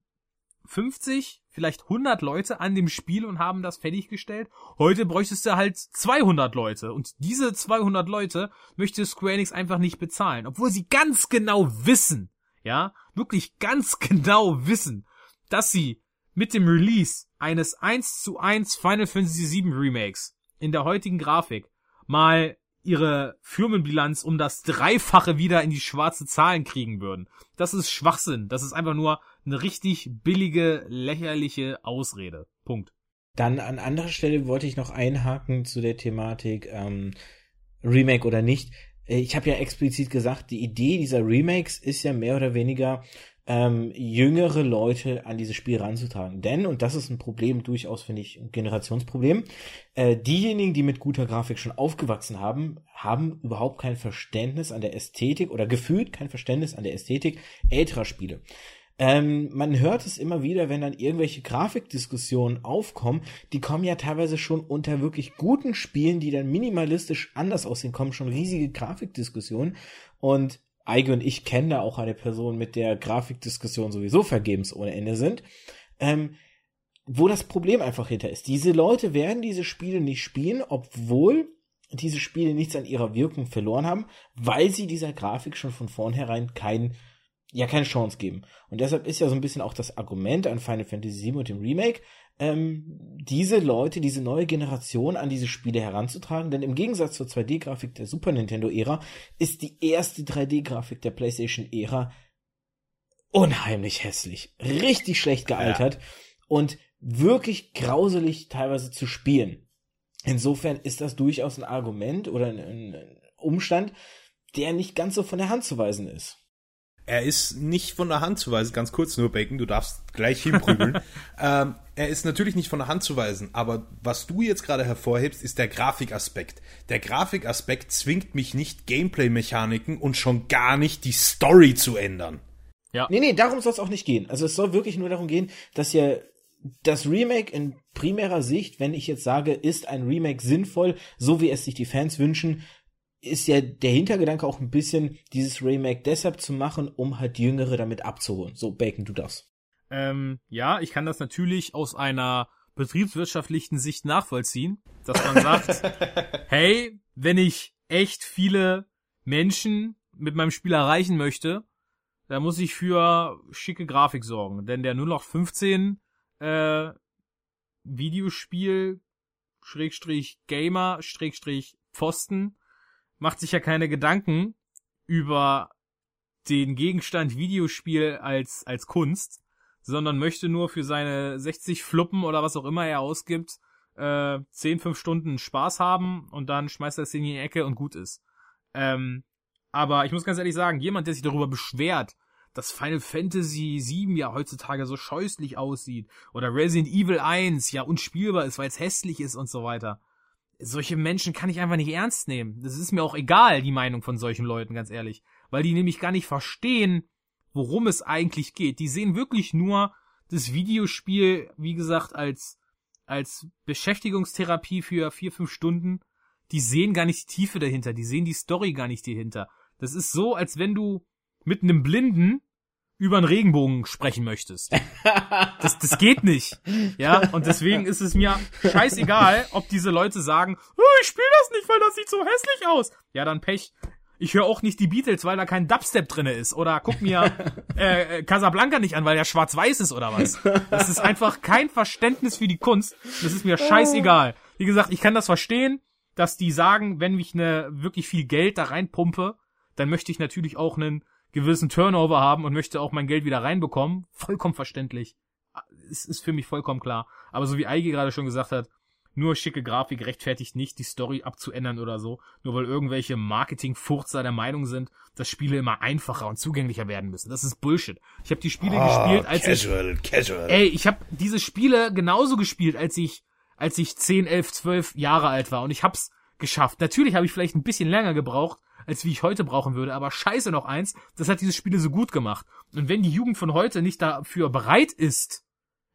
50, vielleicht 100 Leute an dem Spiel und haben das fertiggestellt. Heute bräuchtest du halt 200 Leute. Und diese 200 Leute möchte Square Enix einfach nicht bezahlen. Obwohl sie ganz genau wissen, ja, wirklich ganz genau wissen, dass sie mit dem Release eines 1 zu 1 Final Fantasy VII Remakes in der heutigen Grafik mal ihre Firmenbilanz um das Dreifache wieder in die schwarze Zahlen kriegen würden. Das ist Schwachsinn. Das ist einfach nur eine richtig billige, lächerliche Ausrede. Punkt. Dann an anderer Stelle wollte ich noch einhaken zu der Thematik ähm, Remake oder nicht. Äh, ich habe ja explizit gesagt, die Idee dieser Remakes ist ja mehr oder weniger ähm, jüngere Leute an dieses Spiel ranzutragen. Denn, und das ist ein Problem, durchaus finde ich ein Generationsproblem, äh, diejenigen, die mit guter Grafik schon aufgewachsen haben, haben überhaupt kein Verständnis an der Ästhetik oder gefühlt kein Verständnis an der Ästhetik älterer Spiele. Ähm, man hört es immer wieder, wenn dann irgendwelche Grafikdiskussionen aufkommen, die kommen ja teilweise schon unter wirklich guten Spielen, die dann minimalistisch anders aussehen, kommen schon riesige Grafikdiskussionen und Eige und ich kennen da auch eine Person, mit der Grafikdiskussionen sowieso vergebens ohne Ende sind. Ähm, wo das Problem einfach hinter ist. Diese Leute werden diese Spiele nicht spielen, obwohl diese Spiele nichts an ihrer Wirkung verloren haben, weil sie dieser Grafik schon von vornherein kein, ja, keine Chance geben. Und deshalb ist ja so ein bisschen auch das Argument an Final Fantasy VII und dem Remake, ähm, diese Leute, diese neue Generation an diese Spiele heranzutragen, denn im Gegensatz zur 2D-Grafik der Super Nintendo-Ära ist die erste 3D-Grafik der PlayStation-Ära unheimlich hässlich, richtig schlecht gealtert ja. und wirklich grauselig teilweise zu spielen. Insofern ist das durchaus ein Argument oder ein, ein Umstand, der nicht ganz so von der Hand zu weisen ist er ist nicht von der Hand zu weisen, ganz kurz nur Bacon, du darfst gleich hinprügeln. ähm, er ist natürlich nicht von der Hand zu weisen, aber was du jetzt gerade hervorhebst, ist der Grafikaspekt. Der Grafikaspekt zwingt mich nicht, Gameplay-Mechaniken und schon gar nicht die Story zu ändern. Ja. Nee, nee, darum soll es auch nicht gehen. Also es soll wirklich nur darum gehen, dass ja das Remake in primärer Sicht, wenn ich jetzt sage, ist ein Remake sinnvoll, so wie es sich die Fans wünschen, ist ja der Hintergedanke auch ein bisschen, dieses Remake deshalb zu machen, um halt Jüngere damit abzuholen. So, Bacon, du das. Ähm, ja, ich kann das natürlich aus einer betriebswirtschaftlichen Sicht nachvollziehen, dass man sagt, hey, wenn ich echt viele Menschen mit meinem Spiel erreichen möchte, dann muss ich für schicke Grafik sorgen. Denn der 0815 äh, Videospiel Schrägstrich Gamer Schrägstrich Pfosten macht sich ja keine Gedanken über den Gegenstand Videospiel als, als Kunst, sondern möchte nur für seine 60 Fluppen oder was auch immer er ausgibt, äh, 10, 5 Stunden Spaß haben und dann schmeißt er es in die Ecke und gut ist. Ähm, aber ich muss ganz ehrlich sagen, jemand, der sich darüber beschwert, dass Final Fantasy 7 ja heutzutage so scheußlich aussieht oder Resident Evil 1 ja unspielbar ist, weil es hässlich ist und so weiter solche Menschen kann ich einfach nicht ernst nehmen. Das ist mir auch egal, die Meinung von solchen Leuten, ganz ehrlich. Weil die nämlich gar nicht verstehen, worum es eigentlich geht. Die sehen wirklich nur das Videospiel, wie gesagt, als, als Beschäftigungstherapie für vier, fünf Stunden. Die sehen gar nicht die Tiefe dahinter. Die sehen die Story gar nicht dahinter. Das ist so, als wenn du mit einem Blinden über einen Regenbogen sprechen möchtest. Das, das geht nicht. Ja, und deswegen ist es mir scheißegal, ob diese Leute sagen, oh, ich spiele das nicht, weil das sieht so hässlich aus. Ja, dann Pech. Ich höre auch nicht die Beatles, weil da kein Dubstep drinne ist. Oder guck mir äh, Casablanca nicht an, weil der schwarz-weiß ist oder was. Das ist einfach kein Verständnis für die Kunst. Das ist mir scheißegal. Wie gesagt, ich kann das verstehen, dass die sagen, wenn ich ne wirklich viel Geld da reinpumpe, dann möchte ich natürlich auch einen gewissen Turnover haben und möchte auch mein Geld wieder reinbekommen. Vollkommen verständlich. Es ist für mich vollkommen klar. Aber so wie Eige gerade schon gesagt hat, nur schicke Grafik rechtfertigt nicht, die Story abzuändern oder so, nur weil irgendwelche Marketing-Furzer der Meinung sind, dass Spiele immer einfacher und zugänglicher werden müssen. Das ist Bullshit. Ich habe die Spiele oh, gespielt, als casual, ich casual. Ey, ich habe diese Spiele genauso gespielt, als ich als ich 10, 11, 12 Jahre alt war und ich hab's geschafft. Natürlich habe ich vielleicht ein bisschen länger gebraucht, als wie ich heute brauchen würde, aber scheiße noch eins, das hat diese Spiele so gut gemacht. Und wenn die Jugend von heute nicht dafür bereit ist,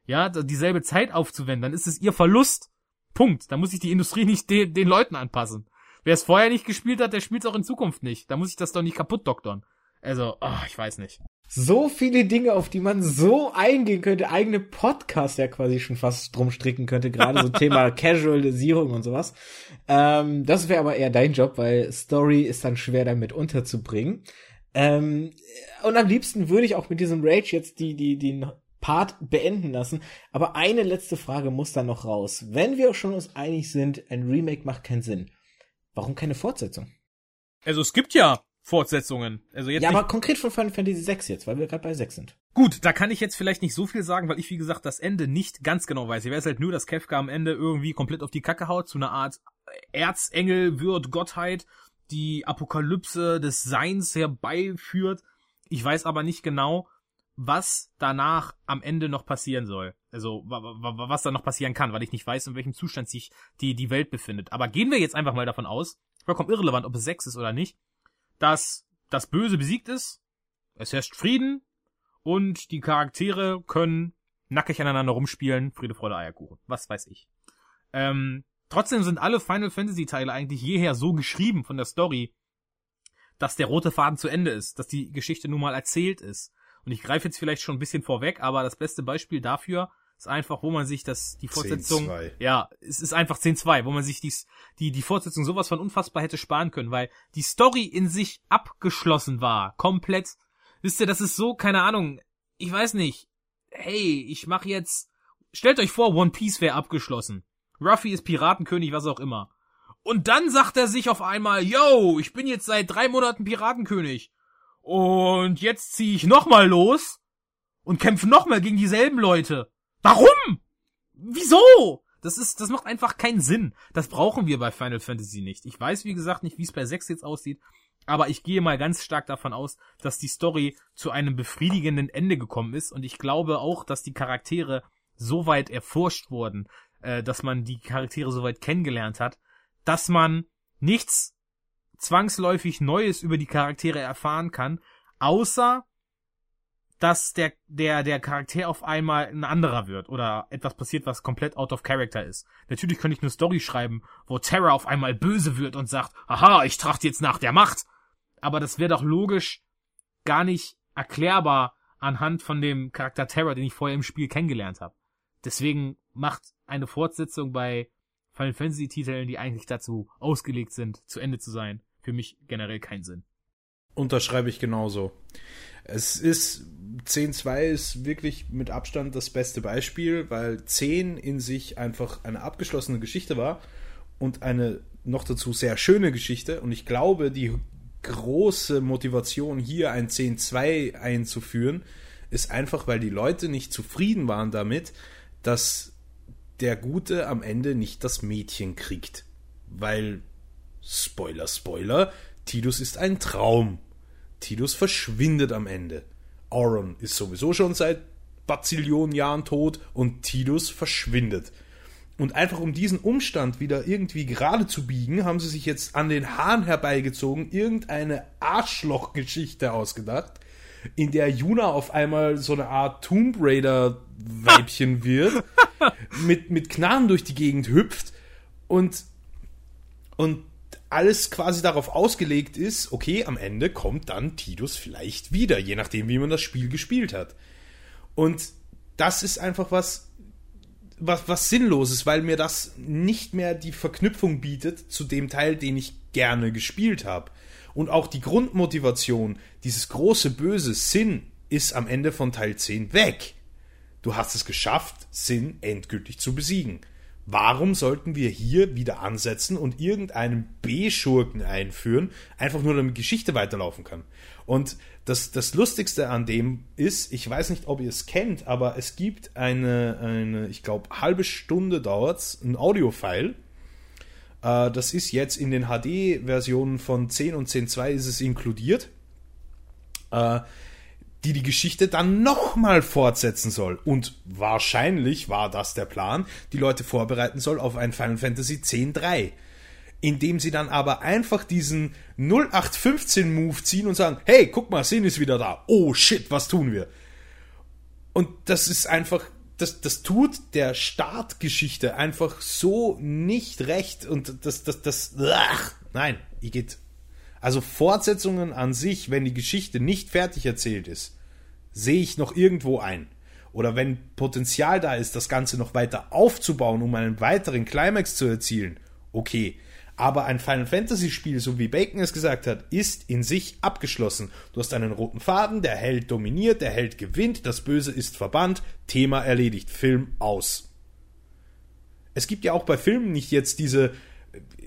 ja, dieselbe Zeit aufzuwenden, dann ist es ihr Verlust. Punkt. Da muss sich die Industrie nicht de den Leuten anpassen. Wer es vorher nicht gespielt hat, der spielt es auch in Zukunft nicht. Da muss ich das doch nicht kaputt doktern. Also, oh, ich weiß nicht. So viele Dinge, auf die man so eingehen könnte, eigene Podcast ja quasi schon fast drum stricken könnte, gerade so Thema Casualisierung und sowas. Ähm, das wäre aber eher dein Job, weil Story ist dann schwer damit unterzubringen. Ähm, und am liebsten würde ich auch mit diesem Rage jetzt die, die, die Part beenden lassen. Aber eine letzte Frage muss da noch raus. Wenn wir schon uns einig sind, ein Remake macht keinen Sinn. Warum keine Fortsetzung? Also es gibt ja Fortsetzungen. Also jetzt ja, aber konkret von Final Fantasy 6 jetzt, weil wir gerade bei 6 sind. Gut, da kann ich jetzt vielleicht nicht so viel sagen, weil ich, wie gesagt, das Ende nicht ganz genau weiß. Ich weiß halt nur, dass Kefka am Ende irgendwie komplett auf die Kacke haut, zu einer Art Erzengel wird, Gottheit, die Apokalypse des Seins herbeiführt. Ich weiß aber nicht genau, was danach am Ende noch passieren soll. Also, was da noch passieren kann, weil ich nicht weiß, in welchem Zustand sich die, die Welt befindet. Aber gehen wir jetzt einfach mal davon aus, vollkommen irrelevant, ob es sechs ist oder nicht, dass das Böse besiegt ist, es herrscht Frieden und die Charaktere können nackig aneinander rumspielen, Friede, Freude, Eierkuchen. Was weiß ich. Ähm, trotzdem sind alle Final Fantasy Teile eigentlich jeher so geschrieben von der Story, dass der rote Faden zu Ende ist, dass die Geschichte nun mal erzählt ist und ich greife jetzt vielleicht schon ein bisschen vorweg, aber das beste Beispiel dafür ist einfach, wo man sich das, die Fortsetzung, 10, ja, es ist einfach 10-2, wo man sich dies, die, die Fortsetzung sowas von unfassbar hätte sparen können, weil die Story in sich abgeschlossen war, komplett. Wisst ihr, das ist so, keine Ahnung, ich weiß nicht, hey, ich mach jetzt, stellt euch vor, One Piece wäre abgeschlossen. Ruffy ist Piratenkönig, was auch immer. Und dann sagt er sich auf einmal, yo, ich bin jetzt seit drei Monaten Piratenkönig. Und jetzt ziehe ich nochmal los und kämpfe nochmal gegen dieselben Leute. Warum? Wieso? Das ist, das macht einfach keinen Sinn. Das brauchen wir bei Final Fantasy nicht. Ich weiß, wie gesagt, nicht, wie es bei 6 jetzt aussieht, aber ich gehe mal ganz stark davon aus, dass die Story zu einem befriedigenden Ende gekommen ist und ich glaube auch, dass die Charaktere so weit erforscht wurden, äh, dass man die Charaktere so weit kennengelernt hat, dass man nichts zwangsläufig Neues über die Charaktere erfahren kann, außer dass der, der, der Charakter auf einmal ein anderer wird oder etwas passiert, was komplett out of character ist. Natürlich könnte ich eine Story schreiben, wo Terra auf einmal böse wird und sagt, aha, ich trachte jetzt nach der Macht. Aber das wäre doch logisch gar nicht erklärbar anhand von dem Charakter Terra, den ich vorher im Spiel kennengelernt habe. Deswegen macht eine Fortsetzung bei Final Fantasy Titeln, die eigentlich dazu ausgelegt sind, zu Ende zu sein, für mich generell keinen Sinn. Unterschreibe ich genauso. Es ist 10.2 ist wirklich mit Abstand das beste Beispiel, weil 10 in sich einfach eine abgeschlossene Geschichte war und eine noch dazu sehr schöne Geschichte. Und ich glaube, die große Motivation hier ein 10.2 einzuführen, ist einfach, weil die Leute nicht zufrieden waren damit, dass der Gute am Ende nicht das Mädchen kriegt. Weil Spoiler, Spoiler, Tidus ist ein Traum. Tidus verschwindet am Ende. Auron ist sowieso schon seit Bazillionen Jahren tot und Tidus verschwindet. Und einfach um diesen Umstand wieder irgendwie gerade zu biegen, haben sie sich jetzt an den Haaren herbeigezogen, irgendeine Arschlochgeschichte ausgedacht, in der Juna auf einmal so eine Art Tomb Raider Weibchen wird, mit, mit Knarren durch die Gegend hüpft und, und alles quasi darauf ausgelegt ist, okay, am Ende kommt dann Tidus vielleicht wieder, je nachdem, wie man das Spiel gespielt hat. Und das ist einfach was, was, was Sinnloses, weil mir das nicht mehr die Verknüpfung bietet zu dem Teil, den ich gerne gespielt habe. Und auch die Grundmotivation, dieses große böse Sinn, ist am Ende von Teil 10 weg. Du hast es geschafft, Sinn endgültig zu besiegen. Warum sollten wir hier wieder ansetzen und irgendeinen B-Schurken einführen, einfach nur damit Geschichte weiterlaufen kann? Und das, das Lustigste an dem ist, ich weiß nicht, ob ihr es kennt, aber es gibt eine, eine ich glaube, halbe Stunde dauert ein Audiofile. Äh, das ist jetzt in den HD-Versionen von 10 und 10.2 ist es inkludiert. Äh, die die Geschichte dann nochmal fortsetzen soll. Und wahrscheinlich war das der Plan, die Leute vorbereiten soll auf ein Final Fantasy X-3. Indem sie dann aber einfach diesen 0815 Move ziehen und sagen, hey, guck mal, Sin ist wieder da. Oh shit, was tun wir? Und das ist einfach, das, das tut der Startgeschichte einfach so nicht recht und das, das, das, ach, nein, ich geht also Fortsetzungen an sich, wenn die Geschichte nicht fertig erzählt ist, sehe ich noch irgendwo ein. Oder wenn Potenzial da ist, das Ganze noch weiter aufzubauen, um einen weiteren Climax zu erzielen, okay. Aber ein Final Fantasy Spiel, so wie Bacon es gesagt hat, ist in sich abgeschlossen. Du hast einen roten Faden, der Held dominiert, der Held gewinnt, das Böse ist verbannt, Thema erledigt, Film aus. Es gibt ja auch bei Filmen nicht jetzt diese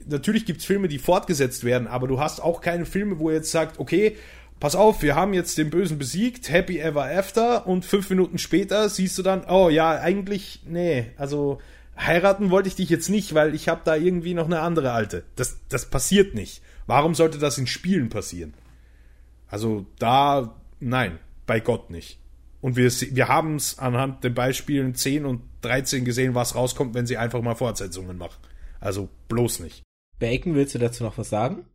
natürlich gibt es Filme, die fortgesetzt werden, aber du hast auch keine Filme, wo ihr jetzt sagt, okay, pass auf, wir haben jetzt den Bösen besiegt, Happy Ever After und fünf Minuten später siehst du dann, oh ja, eigentlich, nee, also heiraten wollte ich dich jetzt nicht, weil ich habe da irgendwie noch eine andere alte. Das, das passiert nicht. Warum sollte das in Spielen passieren? Also da, nein, bei Gott nicht. Und wir, wir haben es anhand den Beispielen 10 und 13 gesehen, was rauskommt, wenn sie einfach mal Fortsetzungen machen. Also bloß nicht. Bacon, willst du dazu noch was sagen?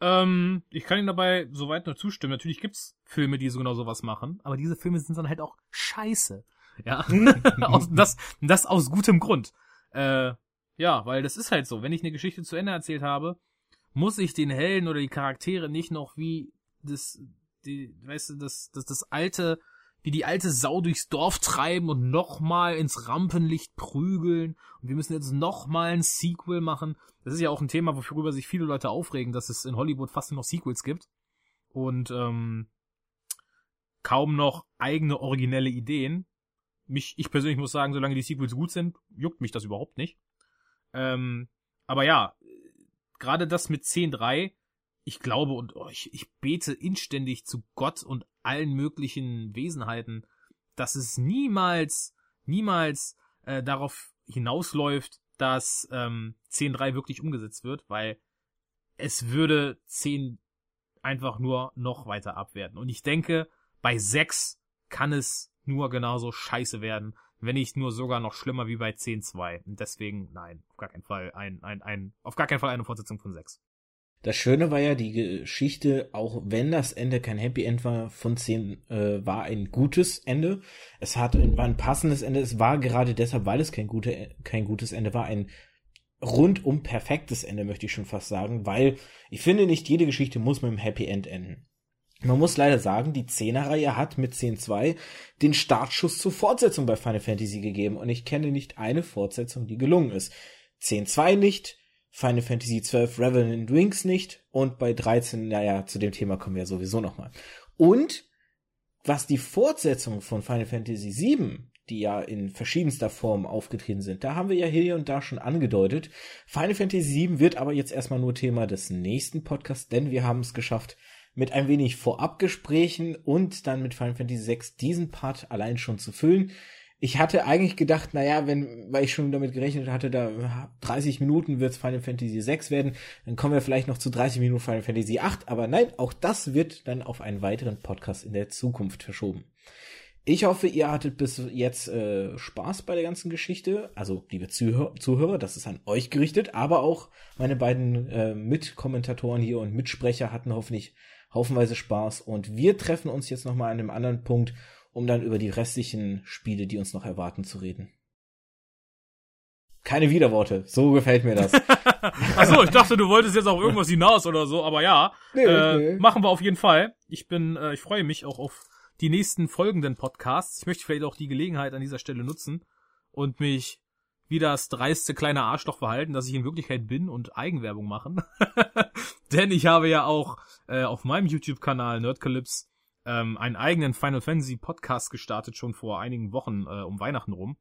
Ähm, ich kann Ihnen dabei soweit nur zustimmen. Natürlich gibt's Filme, die so genau sowas machen, aber diese Filme sind dann halt auch scheiße. Ja, aus, das, das aus gutem Grund. Äh, ja, weil das ist halt so. Wenn ich eine Geschichte zu Ende erzählt habe, muss ich den Helden oder die Charaktere nicht noch wie das, die, weißt du, das, das, das alte die die alte Sau durchs Dorf treiben und nochmal ins Rampenlicht prügeln. Und wir müssen jetzt nochmal ein Sequel machen. Das ist ja auch ein Thema, worüber sich viele Leute aufregen, dass es in Hollywood fast nur noch Sequels gibt. Und ähm, kaum noch eigene originelle Ideen. Mich, ich persönlich muss sagen, solange die Sequels gut sind, juckt mich das überhaupt nicht. Ähm, aber ja, gerade das mit 10.3 ich glaube und oh, ich, ich bete inständig zu Gott und allen möglichen Wesenheiten, dass es niemals, niemals äh, darauf hinausläuft, dass ähm, 10.3 wirklich umgesetzt wird, weil es würde 10 einfach nur noch weiter abwerten. Und ich denke, bei 6 kann es nur genauso scheiße werden, wenn nicht nur sogar noch schlimmer wie bei 10.2. Und deswegen, nein, auf gar keinen Fall ein, ein, ein, auf gar keinen Fall eine Fortsetzung von 6. Das Schöne war ja, die Geschichte, auch wenn das Ende kein Happy End war, von 10 äh, war ein gutes Ende. Es hat, war ein passendes Ende. Es war gerade deshalb, weil es kein, gute, kein gutes Ende war, ein rundum perfektes Ende, möchte ich schon fast sagen, weil ich finde, nicht jede Geschichte muss mit einem Happy End enden. Man muss leider sagen, die 10er-Reihe hat mit 10.2 den Startschuss zur Fortsetzung bei Final Fantasy gegeben und ich kenne nicht eine Fortsetzung, die gelungen ist. 10.2 nicht, Final Fantasy XII Revenant Wings nicht und bei 13, naja, zu dem Thema kommen wir sowieso nochmal. Und was die Fortsetzung von Final Fantasy VII, die ja in verschiedenster Form aufgetreten sind, da haben wir ja hier und da schon angedeutet. Final Fantasy VII wird aber jetzt erstmal nur Thema des nächsten Podcasts, denn wir haben es geschafft, mit ein wenig Vorabgesprächen und dann mit Final Fantasy VI diesen Part allein schon zu füllen ich hatte eigentlich gedacht, naja, wenn, weil ich schon damit gerechnet hatte, da 30 Minuten wird Final Fantasy 6 werden, dann kommen wir vielleicht noch zu 30 Minuten Final Fantasy 8, aber nein, auch das wird dann auf einen weiteren Podcast in der Zukunft verschoben. Ich hoffe, ihr hattet bis jetzt äh, Spaß bei der ganzen Geschichte. Also, liebe Zuhör Zuhörer, das ist an euch gerichtet, aber auch meine beiden äh, Mitkommentatoren hier und Mitsprecher hatten hoffentlich haufenweise Spaß. Und wir treffen uns jetzt nochmal an einem anderen Punkt um dann über die restlichen Spiele, die uns noch erwarten, zu reden. Keine Widerworte, so gefällt mir das. Achso, ich dachte, du wolltest jetzt auch irgendwas hinaus oder so, aber ja, nee, äh, nee. machen wir auf jeden Fall. Ich bin, äh, ich freue mich auch auf die nächsten folgenden Podcasts. Ich möchte vielleicht auch die Gelegenheit an dieser Stelle nutzen und mich wie das dreiste kleine Arschloch verhalten, dass ich in Wirklichkeit bin und Eigenwerbung machen. Denn ich habe ja auch äh, auf meinem YouTube-Kanal Nerdcalypse ähm, einen eigenen Final Fantasy Podcast gestartet, schon vor einigen Wochen äh, um Weihnachten rum,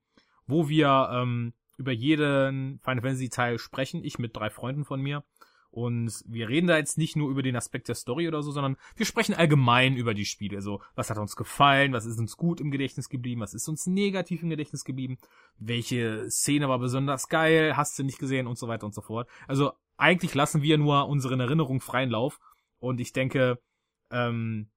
wo wir ähm, über jeden Final Fantasy Teil sprechen, ich mit drei Freunden von mir. Und wir reden da jetzt nicht nur über den Aspekt der Story oder so, sondern wir sprechen allgemein über die Spiele. So, was hat uns gefallen, was ist uns gut im Gedächtnis geblieben, was ist uns negativ im Gedächtnis geblieben, welche Szene war besonders geil, hast du nicht gesehen und so weiter und so fort. Also eigentlich lassen wir nur unseren Erinnerungen freien Lauf. Und ich denke, ähm,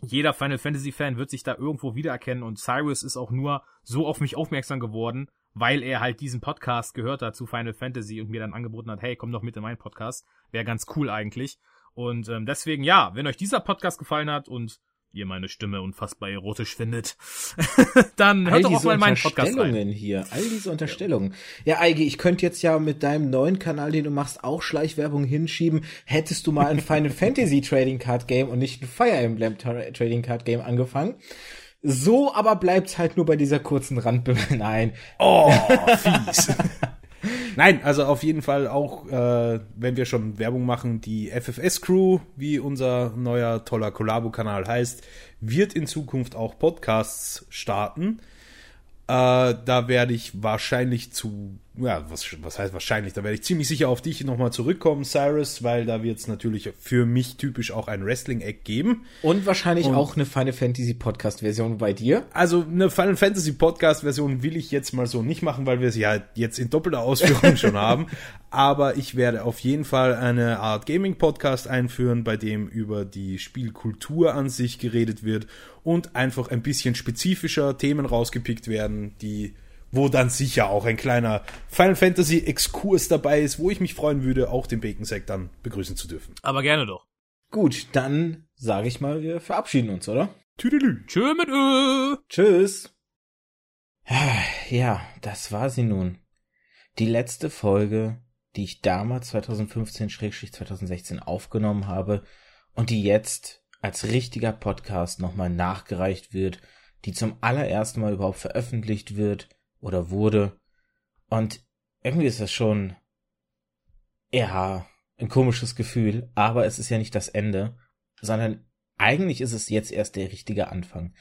jeder Final Fantasy Fan wird sich da irgendwo wiedererkennen und Cyrus ist auch nur so auf mich aufmerksam geworden, weil er halt diesen Podcast gehört hat zu Final Fantasy und mir dann angeboten hat, hey, komm doch mit in meinen Podcast. Wäre ganz cool eigentlich. Und ähm, deswegen, ja, wenn euch dieser Podcast gefallen hat und ihr meine Stimme unfassbar erotisch findet, dann hört doch auch mal meinen Podcast rein. hier, all diese Unterstellungen. Ja, Eigi, ich könnte jetzt ja mit deinem neuen Kanal, den du machst, auch Schleichwerbung hinschieben. Hättest du mal ein Final Fantasy Trading Card Game und nicht ein Fire Emblem Trading Card Game angefangen? So aber bleibt's halt nur bei dieser kurzen Randbemerkung. Nein. Oh, fies. Nein, also auf jeden Fall auch, äh, wenn wir schon Werbung machen, die FFS Crew, wie unser neuer toller Collabo-Kanal heißt, wird in Zukunft auch Podcasts starten. Äh, da werde ich wahrscheinlich zu ja, was, was heißt wahrscheinlich, da werde ich ziemlich sicher auf dich nochmal zurückkommen, Cyrus, weil da wird es natürlich für mich typisch auch ein Wrestling-Eck geben. Und wahrscheinlich Und, auch eine Final Fantasy Podcast-Version bei dir. Also eine Final Fantasy Podcast-Version will ich jetzt mal so nicht machen, weil wir sie halt jetzt in doppelter Ausführung schon haben. Aber ich werde auf jeden Fall eine Art Gaming-Podcast einführen, bei dem über die Spielkultur an sich geredet wird und einfach ein bisschen spezifischer Themen rausgepickt werden, die wo dann sicher auch ein kleiner Final Fantasy Exkurs dabei ist, wo ich mich freuen würde, auch den Bacon Sack dann begrüßen zu dürfen. Aber gerne doch. Gut, dann sage ich mal, wir verabschieden uns, oder? Tüdelü. Tschö mit Ö. Tschüss. Ja, das war sie nun. Die letzte Folge, die ich damals 2015-2016 aufgenommen habe und die jetzt als richtiger Podcast nochmal nachgereicht wird, die zum allerersten Mal überhaupt veröffentlicht wird oder wurde. Und irgendwie ist das schon, ja, ein komisches Gefühl, aber es ist ja nicht das Ende, sondern eigentlich ist es jetzt erst der richtige Anfang.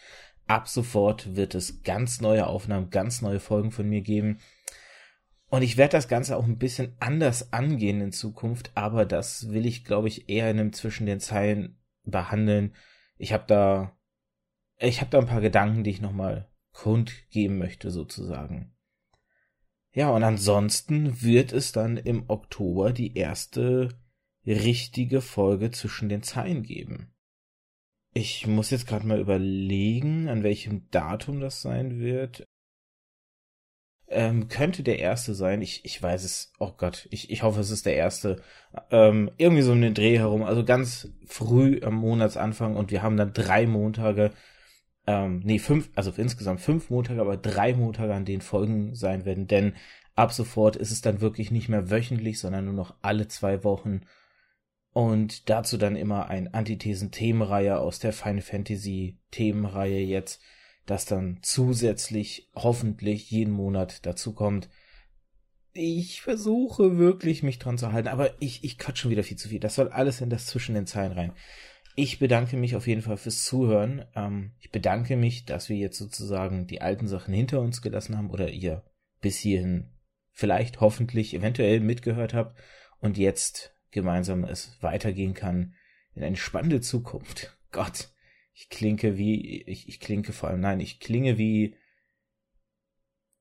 Ab sofort wird es ganz neue Aufnahmen, ganz neue Folgen von mir geben. Und ich werde das Ganze auch ein bisschen anders angehen in Zukunft, aber das will ich, glaube ich, eher in einem zwischen den Zeilen behandeln. Ich habe da, ich habe da ein paar Gedanken, die ich nochmal kundgeben möchte sozusagen. Ja, und ansonsten wird es dann im Oktober die erste richtige Folge zwischen den Zeilen geben. Ich muss jetzt gerade mal überlegen, an welchem Datum das sein wird. Ähm, könnte der erste sein. Ich, ich weiß es. Oh Gott, ich, ich hoffe, es ist der erste. Ähm, irgendwie so um den Dreh herum. Also ganz früh am Monatsanfang und wir haben dann drei Montage ähm, nee, fünf, also insgesamt fünf Montage, aber drei Montage, an denen Folgen sein werden, denn ab sofort ist es dann wirklich nicht mehr wöchentlich, sondern nur noch alle zwei Wochen. Und dazu dann immer ein Antithesen-Themenreihe aus der Final Fantasy Themenreihe jetzt, das dann zusätzlich hoffentlich jeden Monat dazu kommt. Ich versuche wirklich mich dran zu halten, aber ich, ich quatsch schon wieder viel zu viel. Das soll alles in das zwischen den Zeilen rein. Ich bedanke mich auf jeden Fall fürs Zuhören. Ähm, ich bedanke mich, dass wir jetzt sozusagen die alten Sachen hinter uns gelassen haben oder ihr bis hierhin vielleicht hoffentlich eventuell mitgehört habt und jetzt gemeinsam es weitergehen kann in eine spannende Zukunft. Gott, ich klinke wie, ich, ich klinke vor allem, nein, ich klinge wie,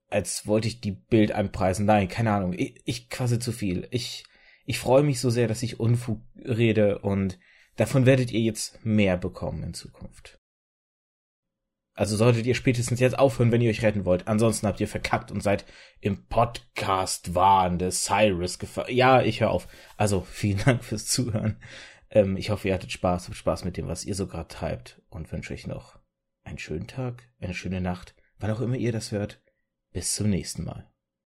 als wollte ich die Bild anpreisen. Nein, keine Ahnung, ich, ich quasi zu viel. Ich, ich freue mich so sehr, dass ich Unfug rede und Davon werdet ihr jetzt mehr bekommen in Zukunft. Also solltet ihr spätestens jetzt aufhören, wenn ihr euch retten wollt. Ansonsten habt ihr verkackt und seid im Podcast-Wahn des Cyrus gefahren. Ja, ich höre auf. Also vielen Dank fürs Zuhören. Ähm, ich hoffe, ihr hattet Spaß, habt Spaß mit dem, was ihr so gerade treibt und wünsche euch noch einen schönen Tag, eine schöne Nacht, wann auch immer ihr das hört. Bis zum nächsten Mal.